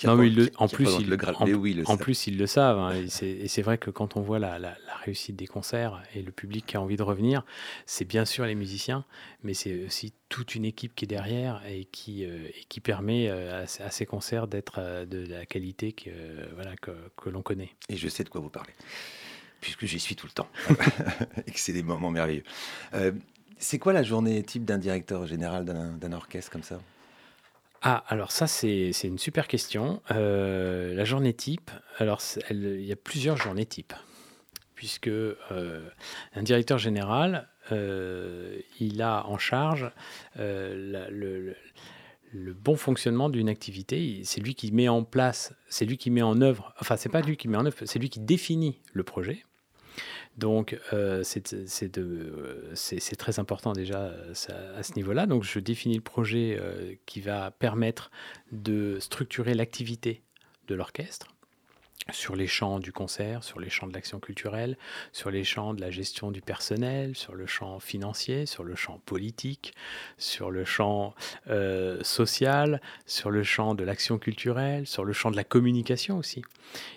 Non, mais il le- en plus, il- le en- Mais oui, ils le En savent. plus, ils le savent. hein, et c'est- vrai que quand on voit la, la- la réussite des concerts et le public qui a envie de revenir, c'est bien sûr les musiciens, mais c'est aussi toute une équipe qui est derrière et qui, euh, et qui permet euh, à, ces- à ces concerts d'être euh, de la qualité que, voilà, que, que l'on connaît. Et je sais de quoi vous parlez, puisque j'y suis tout le temps. et que c'est des moments merveilleux. C'est quoi la journée type d'un directeur général d'un orchestre comme ça? Ah, alors ça, c'est une super question. Euh, la journée type, alors il y a plusieurs journées type, puisque euh, un directeur général, euh, il a en charge le, le- bon fonctionnement d'une activité. C'est lui qui met en place, c'est lui qui met en œuvre, enfin, c'est pas lui qui met en œuvre, c'est lui qui définit le projet. Donc, euh, c'est très important déjà euh, à ce niveau-là. Donc, je définis le projet euh, qui va permettre de structurer l'activité de l'orchestre sur les champs du concert, sur les champs de l'action culturelle, sur les champs de la gestion du personnel, sur le champ financier, sur le champ politique, sur le champ euh, social, sur le champ de l'action culturelle, sur le champ de la communication aussi.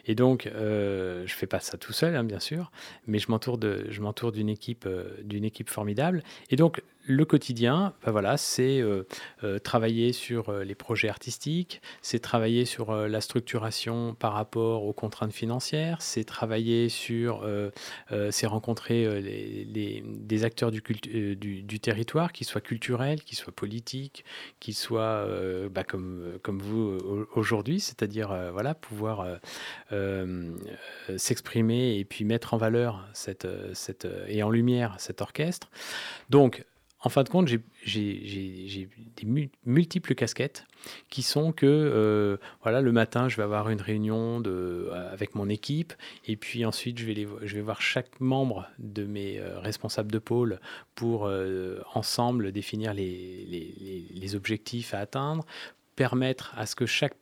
Et donc, euh, je fais pas ça tout seul, hein, bien sûr, mais je m'entoure de, je m'entoure d'une équipe, euh, d'une équipe formidable. Et donc, le quotidien, ben voilà, c'est euh, euh, travailler sur euh, les projets artistiques, c'est travailler sur la structuration par rapport aux contraintes financières, c'est travailler sur, c'est rencontrer des acteurs du, territoire, qu'ils soient culturels, qu'ils soient politiques, qu'ils soient bah, comme, comme vous au- aujourd'hui, c'est-à-dire voilà, pouvoir s'exprimer et puis mettre en valeur cette, cette, et en lumière cet orchestre. Donc, en fin de compte, j'ai- des mu- multiples casquettes qui sont que euh, voilà, le matin, je vais avoir une réunion de, euh, avec mon équipe et puis ensuite, je vais, je vais voir chaque membre de mes euh, responsables de pôle pour ensemble définir les- les objectifs à atteindre, permettre à ce que chaque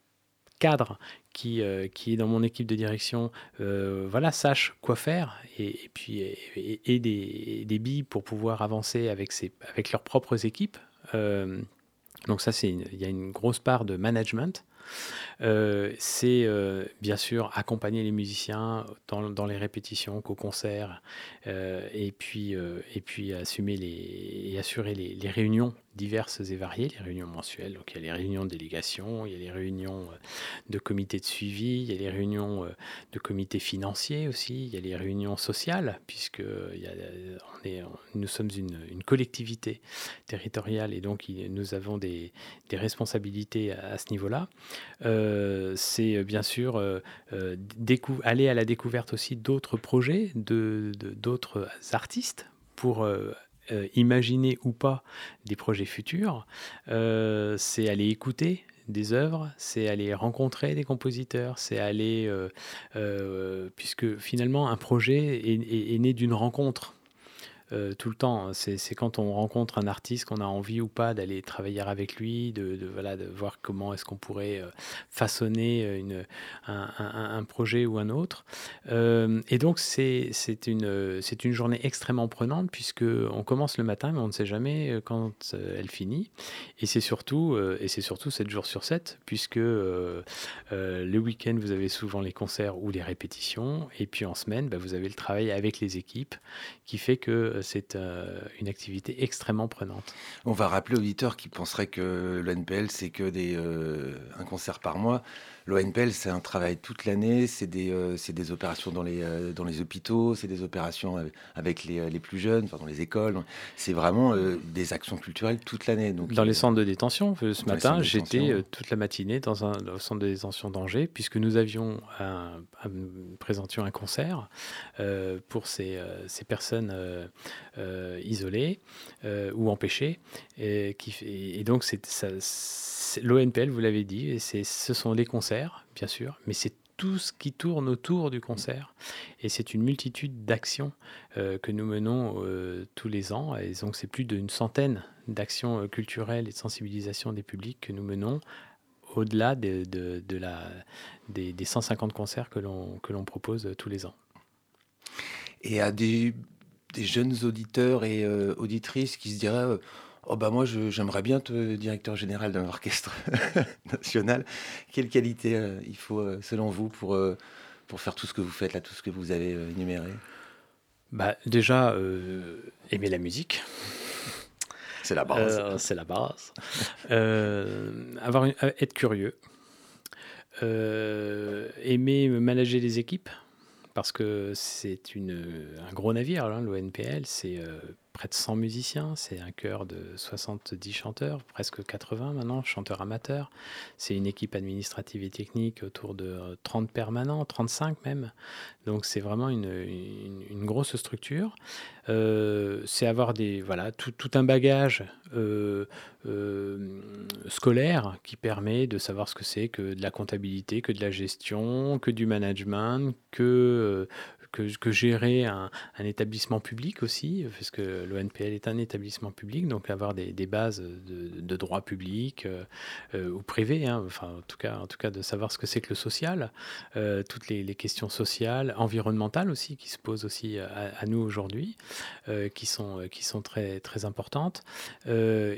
cadre qui, euh, qui est dans mon équipe de direction euh, voilà, sache quoi faire et, et puis et, des, des billes pour pouvoir avancer avec, ses, avec leurs propres équipes. Euh, donc ça, il y a une grosse part de management. C'est bien sûr accompagner les musiciens dans, dans les répétitions qu'au concert et, puis, et puis assumer les, assurer les réunions diverses et variées, les réunions mensuelles. Donc il y a les réunions de délégation, il y a les réunions euh, de comité de suivi, il y a les réunions euh, de comité financier aussi, il y a les réunions sociales, puisque il y a, euh, on est, nous sommes une, collectivité territoriale et donc nous avons des, responsabilités à, ce niveau-là. Euh, c'est euh, bien sûr euh, euh, aller à la découverte aussi d'autres projets, de de- d'autres artistes pour euh, euh, imaginer ou pas des projets futurs. Euh, c'est aller écouter des œuvres, c'est aller rencontrer des compositeurs, c'est aller, euh, puisque finalement un projet est né d'une rencontre. Euh, tout le temps. C'est c'est quand on rencontre un artiste qu'on a envie ou pas d'aller travailler avec lui, de, voilà, de voir comment est-ce qu'on pourrait euh, façonner euh, une, un, projet ou un autre. Et donc, c'est une, une journée extrêmement prenante puisque on commence le matin, mais on ne sait jamais quand elle finit. Et c'est surtout, et surtout 7 jours sur 7, puisque le week-end, vous avez souvent les concerts ou les répétitions. Et puis en semaine, bah, vous avez le travail avec les équipes qui fait que c'est euh, une activité extrêmement prenante. On va rappeler aux auditeurs qui penseraient que l'ONPL, c'est que des, euh, un concert par mois. L'ONPL, c'est un travail toute l'année, c'est des, euh, des opérations dans les, euh, dans les hôpitaux, c'est des opérations avec- les, les plus jeunes, enfin, dans les écoles. C'est vraiment euh, des actions culturelles toute l'année. Dans les euh, centres de détention, euh, ce matin, j'étais euh, toute la matinée dans un au centre de détention d'Angers, puisque nous avions un, un- présentions un concert euh, pour ces, euh, ces personnes euh, euh, isolées euh, ou empêchées. Et, qui, fait- et donc, l'ONPL, vous l'avez dit, et ce sont les concerts, bien sûr, mais c'est tout ce qui tourne autour du concert. Et c'est une multitude d'actions euh, que nous menons euh, tous les ans. Et donc, c'est plus d'une centaine d'actions euh, culturelles et de sensibilisation des publics que nous menons au-delà de, des, des 150 concerts que l'on, propose tous les ans. Et à des, jeunes auditeurs et auditrices qui se diraient Oh, bah moi, j'aimerais bien être euh, directeur général d'un orchestre national. Quelle qualité euh, il faut, euh, selon vous, pour, euh, pour faire tout ce que vous faites, là, tout ce que vous avez énuméré? Bah, déjà, aimer la musique. C'est la base. C'est la base. Avoir une- être curieux. Aimer manager les équipes. Parce que c'est un gros navire, hein, l'ONPL. C'est près de 100 musiciens. C'est un chœur de 70 chanteurs, presque 80 maintenant, chanteurs amateurs. C'est une équipe administrative et technique autour de euh, 30 permanents, 35 même. Donc c'est vraiment une, grosse structure. Euh, c'est avoir des, voilà, tout un bagage euh, euh, scolaire qui permet de savoir ce que c'est que de la comptabilité, que de la gestion, que du management, que, euh, que, gérer un, un établissement public aussi, parce que l'ONPL est un établissement public, donc avoir des, des bases de, de droit public ou privé, hein, enfin en tout, cas, en tout cas de savoir ce que c'est que le social, toutes les, questions sociales, environnementales aussi, qui se posent aussi à, nous aujourd'hui, qui, sont, qui sont très, très importantes.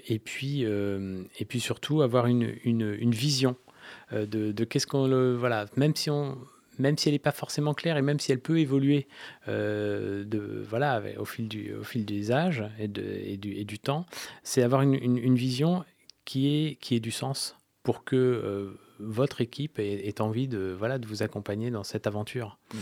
Et, puis, euh, et puis surtout avoir une, une, vision euh, de, de qu'est-ce qu'on le voilà même si on même si elle n'est pas forcément claire et même si elle peut évoluer euh, de, voilà, au, fil du, au fil des âges et, de- et du, et du temps, c'est avoir une, une- vision qui ait, qui ait du sens pour que euh, votre équipe ait, envie de, voilà, de vous accompagner dans cette aventure. Mm.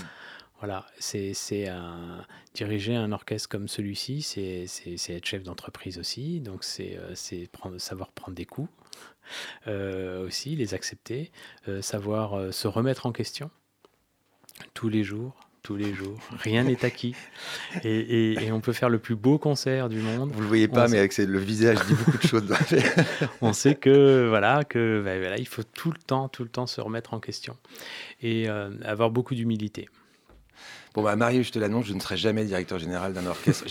Voilà, c'est un- diriger un orchestre comme celui-ci, c'est être chef d'entreprise aussi, donc c'est euh, prendre- savoir prendre des coups euh, aussi, les accepter, euh, savoir euh, se remettre en question tous les jours, tous les jours. Rien n'est acquis. Et, et- et on peut faire le plus beau concert du monde. Vous le voyez on pas, sait- mais avec ses- le visage dit beaucoup de choses. On sait que voilà que bah, voilà, il faut tout le temps, tout le temps se remettre en question et euh, avoir beaucoup d'humilité. Bon, bah, Mario, je te l'annonce, je ne serai jamais directeur général d'un orchestre.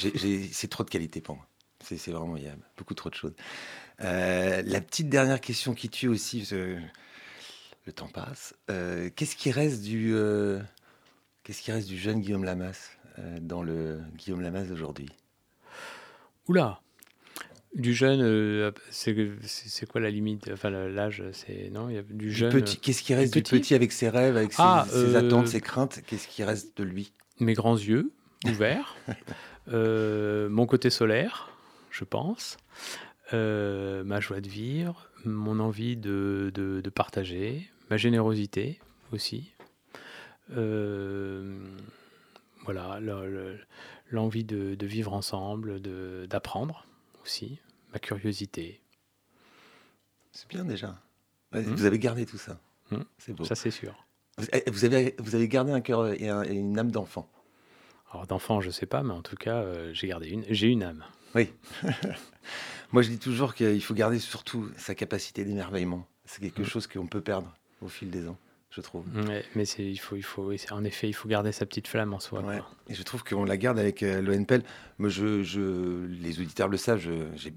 C'est trop de qualité pour moi. C'est vraiment, il y a beaucoup trop de choses. Euh, la petite dernière question qui tue aussi, le temps passe. Euh, Qu'est-ce qui reste du, euh, qu'est-ce qui reste du jeune Guillaume Lamas dans le Guillaume Lamas d'aujourd'hui? Oula. Du jeune, euh, c'est quoi la limite? Enfin, l'âge, c'est non, il y a du jeune. petit, Qu'est-ce qui reste du du petit? petit avec ses rêves, avec ses, Ah, ses euh, attentes, ses craintes? Qu'est-ce qui reste de lui? mes grands yeux ouverts, euh, mon côté solaire, je pense, ma joie de vivre, mon envie de, de- de partager, ma générosité aussi. Euh, voilà, le- le- l'envie de, de vivre ensemble, d'apprendre aussi, ma curiosité. C'est bien déjà. Hmm. Vous avez gardé tout ça. Hmm. C'est beau. Ça, c'est sûr. Vous- eh, Vous avez, vous avez gardé un cœur et, un- et une âme d'enfant. Alors, d'enfant, je sais pas, mais en tout cas, euh, j'ai gardé une, j'ai une âme. Oui. Moi, je dis toujours qu'il faut garder surtout sa capacité d'émerveillement. C'est quelque Mm. chose qu'on peut perdre au fil des ans. Je trouve. Ouais, mais c'est, il faut, il faut, en effet, il faut garder sa petite flamme en soi. Ouais. Et je trouve qu'on la garde avec euh, l'ONPL. Moi, je, je- les auditeurs le savent, j'ai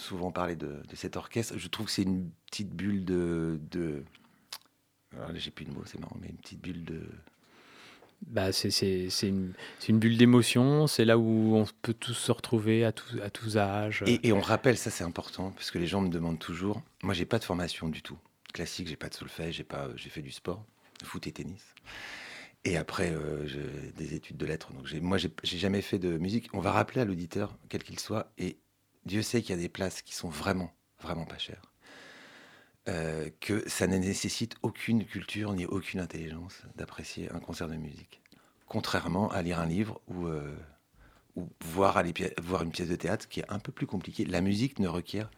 souvent parlé de, de cet orchestre. Je trouve que c'est une petite bulle de. de... Alors là, j'ai plus de mots, c'est marrant, mais une petite bulle de. Bah, c'est, c'est, c'est une, c'est une bulle d'émotion. C'est là où on peut tous se retrouver à, tous à tous âges. Et, et on rappelle, ça c'est important, parce que les gens me demandent toujours. Moi, j'ai pas de formation du tout. Classique, j'ai pas de solfège, j'ai pas, j'ai fait du sport, foot et tennis. Et après, euh, j'ai des études de lettres. Donc, j'ai- moi, j'ai j'ai jamais fait de musique. On va rappeler à l'auditeur, quel qu'il soit, et Dieu sait qu'il y a des places qui sont vraiment, vraiment pas chères. Euh, que ça ne nécessite aucune culture ni aucune intelligence d'apprécier un concert de musique. Contrairement à lire un livre ou, euh, ou voir, aller pi- voir une pièce de théâtre qui est un peu plus compliquée. La musique ne requiert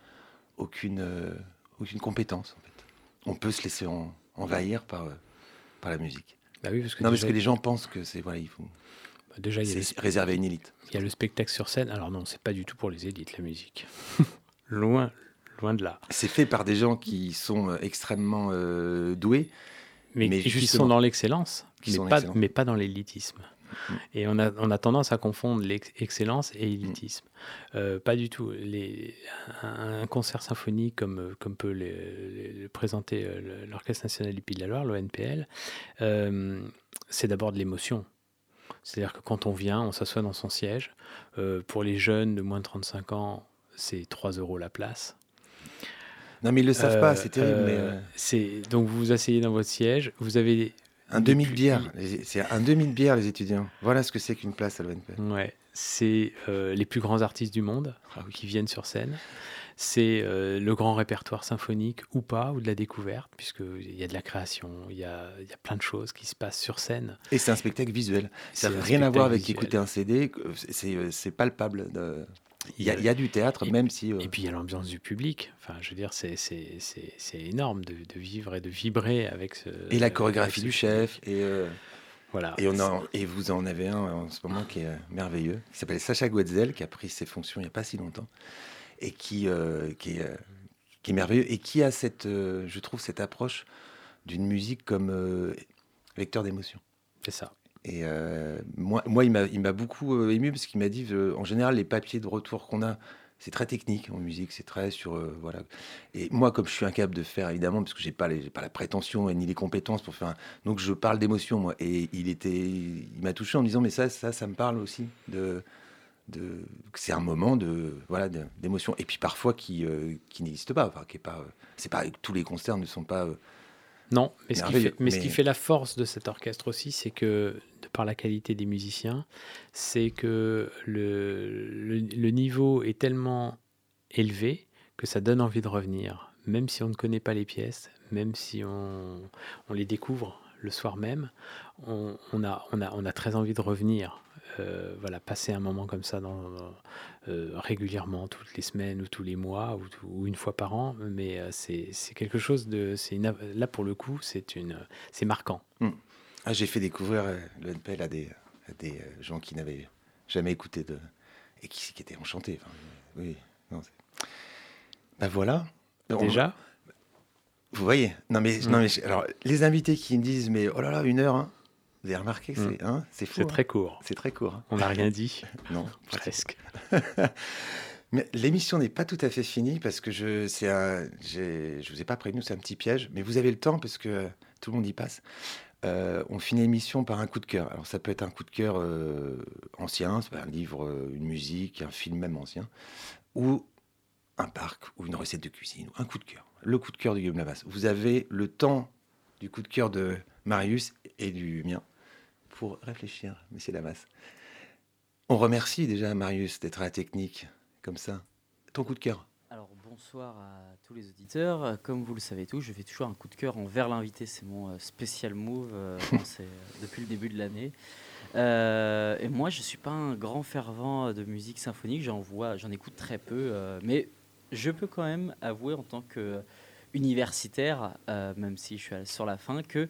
aucune, euh, aucune compétence. En fait. On peut se laisser en- envahir par, par la musique. Bah oui, parce que Non, parce que les gens pensent que c'est voilà, il faut, déjà, il y, a réservé à une élite. il y a le spectacle sur scène. Alors non, c'est pas du tout pour les élites, la musique. loin, loin de là. C'est fait par des gens qui sont euh, extrêmement euh, doués. mais, qui sont dans l'excellence, mais, pas, excellents. mais pas dans l'élitisme. Mm. Et on a, on a tendance à confondre l'excellence et élitisme. Euh, pas du tout. Les, un, un concert symphonique comme, comme peut le, présenter l'Orchestre national du Pays de la Loire, l'ONPL, euh, c'est d'abord de l'émotion. C'est-à-dire que quand on vient, on s'assoit dans son siège. Euh, pour les jeunes de moins de 35 ans, c'est 3 euros la place. Non, mais ils le savent Euh, pas, c'est terrible. euh, mais, euh, donc vous vous asseyez dans votre siège, vous avez un demi de bière, c'est un demi de bière, les étudiants. Voilà ce que c'est qu'une place à l'ONP. Ouais, c'est euh, les plus grands artistes du monde Ah qui viennent sur scène. C'est euh, le grand répertoire symphonique ou pas, ou de la découverte, puisqu'il y a de la création, il y a, y a plein de choses qui se passent sur scène. Et c'est un spectacle visuel. Ça n'a rien à voir avec visuel. écouter un CD. C'est- euh, c'est palpable. de- Il y, a, Il y a- du théâtre, et- même si. euh, Et puis il y a l'ambiance du public. Enfin, je veux dire, c'est énorme de, de vivre et de vibrer avec ce. et la chorégraphie du public. chef. Et, euh, Voilà. et, on en- et vous en avez un en ce moment qui est euh, merveilleux, qui s'appelle Sacha Guetzel, qui a pris ses fonctions il n'y a pas si longtemps, et qui, euh, qui, est, euh, qui est merveilleux, et qui a cette, euh, je trouve, cette approche d'une musique comme euh, vecteur d'émotion. C'est ça. Et euh, moi, moi, il m'a beaucoup euh, ému parce qu'il m'a dit, euh, en général, les papiers de retour qu'on a, c'est très technique en musique, c'est très sur euh, voilà. Et moi, comme je suis incapable de faire évidemment, parce que j'ai pas les- j'ai pas la prétention et ni les compétences pour faire, un... donc je parle d'émotion moi. Et il était, il m'a touché en me disant, mais ça, ça, ça me parle aussi de, de, c'est un moment de voilà d'émotion. Et puis parfois qui euh, qui n'existe pas, enfin qui est pas, euh, c'est pas tous les concerts ne sont pas. euh, Non, mais, ce qui, fait, mais ce qui mais- fait la force de cet orchestre aussi, c'est que, par la qualité des musiciens, c'est que le, le, niveau est tellement élevé que ça donne envie de revenir, même si on ne connaît pas les pièces, même si on, on les découvre le soir même, on, a, on, a, on a très envie de revenir. Euh, voilà, passer un moment comme ça dans, euh, régulièrement, toutes les semaines ou tous les mois ou, une fois par an, mais euh, c'est quelque chose de. une là, pour le coup, c'est marquant. Ah, j'ai fait découvrir euh, le NPL à des, à des euh, gens qui n'avaient jamais écouté de et qui, qui étaient enchantés. Enfin, euh, oui, non, ben voilà. On- Déjà, vous voyez. Non mais, Mm. non mais, alors les invités qui me disent mais oh là là une heure. hein. Vous avez remarqué que Mm. c'est hein, c'est fou. c'est hein. très court. C'est très court. hein. On n'a rien dit, Non, presque. Mais l'émission n'est pas tout à fait finie parce que je, c'est un, je vous ai pas prévenu, c'est un petit piège, mais vous avez le temps parce que tout le monde y passe. Euh, on finit l'émission par un coup de cœur. Alors ça peut être un coup de cœur euh, ancien, un livre, euh, une musique, un film même ancien, ou un parc, ou une recette de cuisine, ou un coup de cœur. Le coup de cœur de Guillaume Lavas. Vous avez le temps du coup de cœur de Marius et du mien pour réfléchir, Monsieur Lavas. On remercie déjà Marius d'être à la technique comme ça. Ton coup de cœur bonsoir à tous les auditeurs. Euh, Comme vous le savez tous, je fais toujours un coup de cœur envers l'invité. C'est mon euh, spécial move euh, depuis le début de l'année. Euh, et moi, je suis pas un grand fervent de musique symphonique. J'en vois, j'en écoute très peu, euh, mais je peux quand même avouer en tant que universitaire, même si je suis sur la fin, que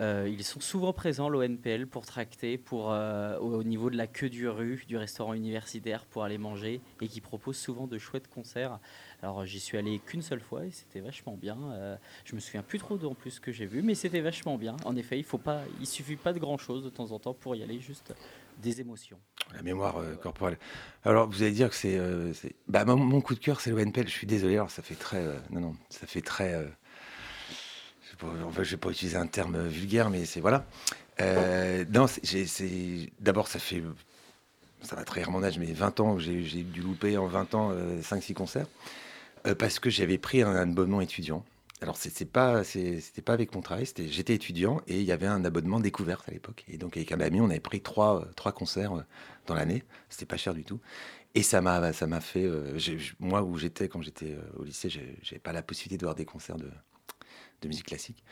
Euh, ils sont souvent présents, l'ONPL, pour tracter, pour, euh, au au niveau de la queue du rue, du restaurant universitaire, pour aller manger, et qui proposent souvent de chouettes concerts. Alors j'y suis allé qu'une seule fois et c'était vachement bien. Euh, je me souviens plus trop en plus ce que j'ai vu, mais c'était vachement bien. En effet, il faut pas, il suffit pas de grand chose de temps en temps pour y aller, juste des émotions. La mémoire euh, corporelle. Alors, vous allez dire que c'est. bah, mon, coup de cœur, c'est l'ONPL. Je suis désolé, alors ça fait très. non, non, ça fait très. euh, je sais pas, en fait, je vais pas utiliser un terme euh, vulgaire, mais c'est. Voilà. Euh, non, c'est-. D'abord, ça fait. Ça va trahir mon âge, mais 20 ans, j'ai dû louper en 20 ans 5-6 concerts. euh, parce que j'avais pris un abonnement étudiant. Alors, c'est pas, c'était pas avec mon travail, c'était- j'étais étudiant et il y avait un abonnement découverte à l'époque. Et donc, avec un ami, on avait pris trois, euh, trois concerts euh, dans l'année. C'était pas cher du tout. Et ça m'a, fait. euh, moi, où j'étais quand j'étais euh, au lycée, j'avais pas la possibilité de voir des concerts de, de musique classique.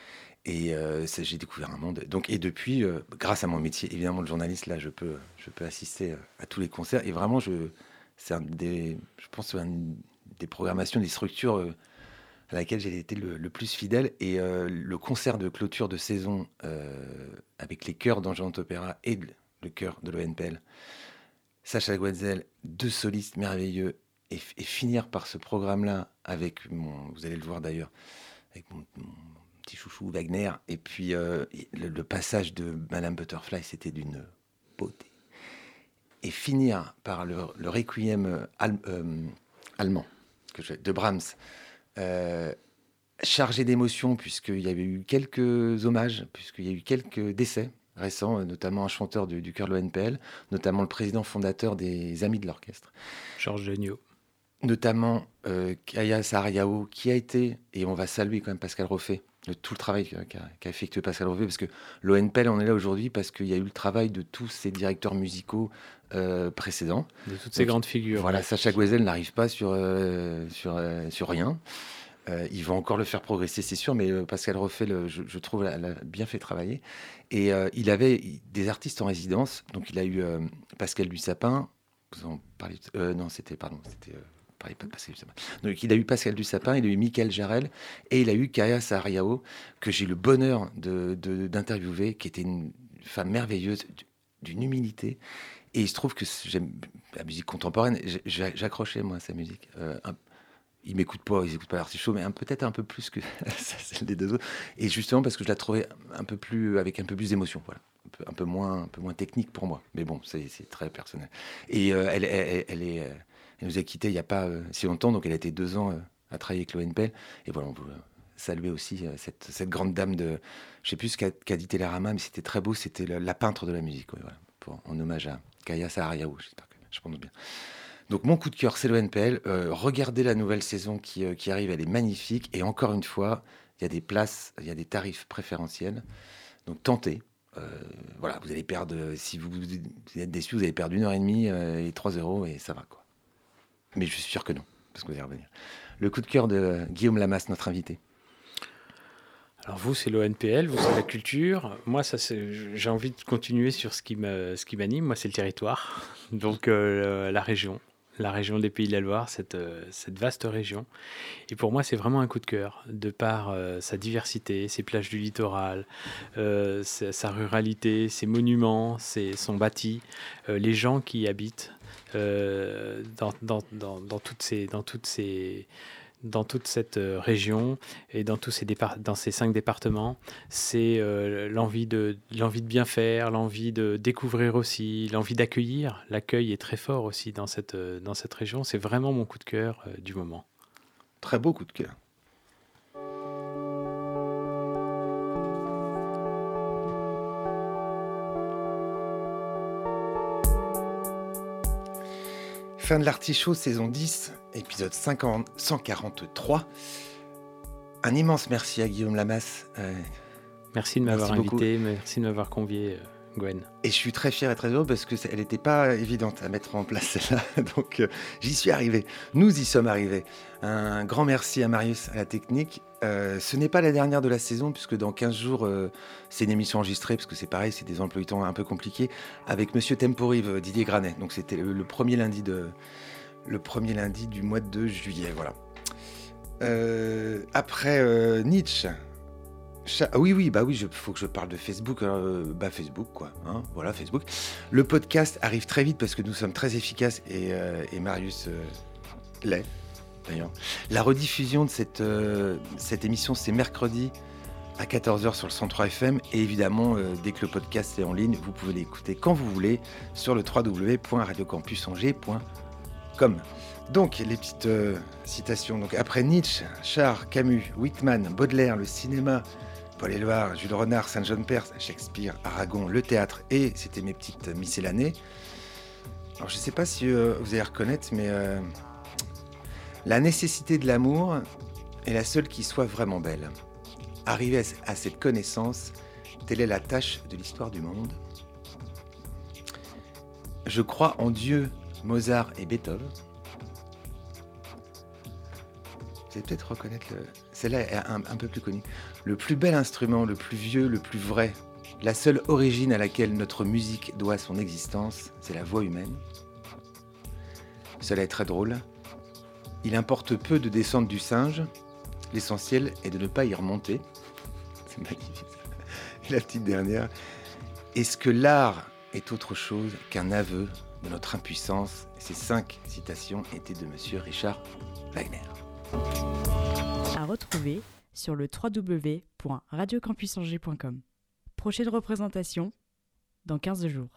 Et euh, j'ai découvert un monde. Donc, et depuis, euh, grâce à mon métier, évidemment, de journaliste, là, je peux, je peux assister euh, à tous les concerts. Et vraiment, je, c'est un des, je pense, des programmations, des structures à laquelle j'ai été le, plus fidèle. Et le concert de clôture de saison avec les chœurs d'Angers Opéra et le, chœur de l'ONPL, Sacha Guetzel, deux solistes merveilleux, et, et finir par ce programme-là avec vous allez le voir d'ailleurs, avec mon, petit chouchou Wagner, et puis euh, le, passage de Madame Butterfly, c'était d'une beauté. Et finir par le, requiem euh, euh, allemand de Brahms, chargé d'émotions, puisqu'il y avait eu quelques hommages, puisqu'il y a eu quelques décès récents, notamment un chanteur du, du chœur de l'ONPL, notamment le président fondateur des Amis de l'Orchestre, Georges Degnaud. Notamment euh, Kaya Sariao, qui a été, et on va saluer quand même Pascal Roffet, de tout le travail qu'a effectué Pascal Roffet, parce que l'ONPL, on est là aujourd'hui parce qu'il y a eu le travail de tous ces directeurs musicaux euh, précédents. De toutes ces grandes figures. Voilà, Sacha Guezel n'arrive pas sur, euh, sur, euh, sur rien. Euh, il va encore le faire progresser, c'est sûr, mais euh, Pascal Refait, le- je, je trouve, l'a bien fait travailler. Et euh, il avait des artistes en résidence. Donc, il a eu Pascal Dussapin. Vous en parlez Non, c'était, pardon, c'était. Pas de Pascal Dussapin. Donc, il a eu Pascal Dussapin, il a eu Michael Jarel et il a eu Kaya Sahariao, que j'ai eu le bonheur de- de- d'interviewer, qui était une femme merveilleuse, d'une humilité. Et il se trouve que j'aime la musique contemporaine. J'accrochais, moi, à sa musique. Euh, un- il m'écoute pas, ils écoutent pas l'artichaut, mais peut-être un peu plus que celle des deux autres. Et justement parce que je la trouvais un peu plus, avec un peu plus d'émotion, voilà. Un peu, moins, un peu moins technique pour moi. Mais bon, c'est très personnel. Et euh, elle est, euh, elle nous a quittés il n'y a pas euh, si longtemps, donc elle a été deux ans euh, à travailler avec l'ONPL. Et voilà, on veut saluer aussi euh, cette, grande dame de, je sais plus ce qu'a dit Télérama, mais c'était très beau, c'était la, peintre de la musique, ouais, voilà, en hommage à Kaya Sahariaou, j'espère que je prononce bien. Donc mon coup de cœur, c'est l'ONPL. Regardez la nouvelle saison qui, arrive, elle est magnifique. Et encore une fois, il y a des places, il y a des tarifs préférentiels. Donc tentez. Voilà, vous allez perdre, si vous, êtes déçu, vous allez perdre une heure et demie et 3 euros et ça va quoi. Mais je suis sûr que non, parce que vous allez revenir. Le coup de cœur de Guillaume Lamas, notre invité. Alors vous, c'est l'ONPL, vous, c'est la culture. Moi, ça, j'ai envie de continuer sur ce qui, me, ce qui m'anime. Moi, c'est le territoire. Donc, euh, la région. La région des Pays de la Loire, cette, euh, cette vaste région. Et pour moi, c'est vraiment un coup de cœur, de par euh, sa diversité, ses plages du littoral, euh, sa, ruralité, ses monuments, son bâti, les gens qui y habitent dans, dans, dans toutes ces... Dans toutes ces dans toute cette euh, région et dans tous ces dans ces cinq départements, c'est euh, l'envie de de bien faire, l'envie de découvrir aussi, l'envie d'accueillir. L'accueil est très fort aussi dans cette euh, dans cette région. C'est vraiment mon coup de cœur du moment. Très beau coup de cœur. Fin de l'artichaut, saison 10, épisode 50 143. Un immense merci à Guillaume Lamas. euh, Merci de m'avoir invité, merci de m'avoir convié, euh, Gwen. Et je suis très fier et très heureux parce que elle n'était pas évidente à mettre en place celle-là. Donc euh, j'y suis arrivé. Nous y sommes arrivés. Un grand merci à Marius à la technique. Euh, ce n'est pas la dernière de la saison puisque dans 15 jours, euh, c'est une émission enregistrée parce que c'est pareil, c'est des emplois du temps un peu compliqués avec Monsieur Temporive, Didier Granet. Donc c'était le, le premier lundi de le premier lundi du mois de juillet. Voilà. Euh, après euh, Nietzsche, ah oui, oui, bah oui, il faut que je parle de Facebook. euh, bah Facebook, quoi. hein, voilà, Facebook. Le podcast arrive très vite parce que nous sommes très efficaces et, Marius l'est, d'ailleurs. La rediffusion de cette, émission, c'est mercredi à 14h sur le 103 FM. Et évidemment, dès que le podcast est en ligne, vous pouvez l'écouter quand vous voulez sur le www.radiocampusangers.com. Donc, les petites euh, citations. Donc, après Nietzsche, Char, Camus, Whitman, Baudelaire, le cinéma, Paul Éluard, Jules Renard, Saint-John Perse, Shakespeare, Aragon, le théâtre et c'était mes petites miscellanées. Alors, je ne sais pas si euh, vous allez reconnaître, mais euh, la nécessité de l'amour est la seule qui soit vraiment belle. Arriver à cette connaissance, telle est la tâche de l'histoire du monde. Je crois en Dieu, Mozart et Beethoven. Vous allez peut-être reconnaître le... Celle-là est un, peu plus connue. Le plus bel instrument, le plus vieux, le plus vrai, la seule origine à laquelle notre musique doit son existence, c'est la voix humaine. Cela est très drôle. Il importe peu de descendre du singe, l'essentiel est de ne pas y remonter. C'est magnifique. La petite dernière. Est-ce que l'art est autre chose qu'un aveu? De notre impuissance Ces cinq citations étaient de Monsieur Richard Wagner. À retrouver sur le www.radiocampusangers.com. Prochaine représentation dans 15 jours.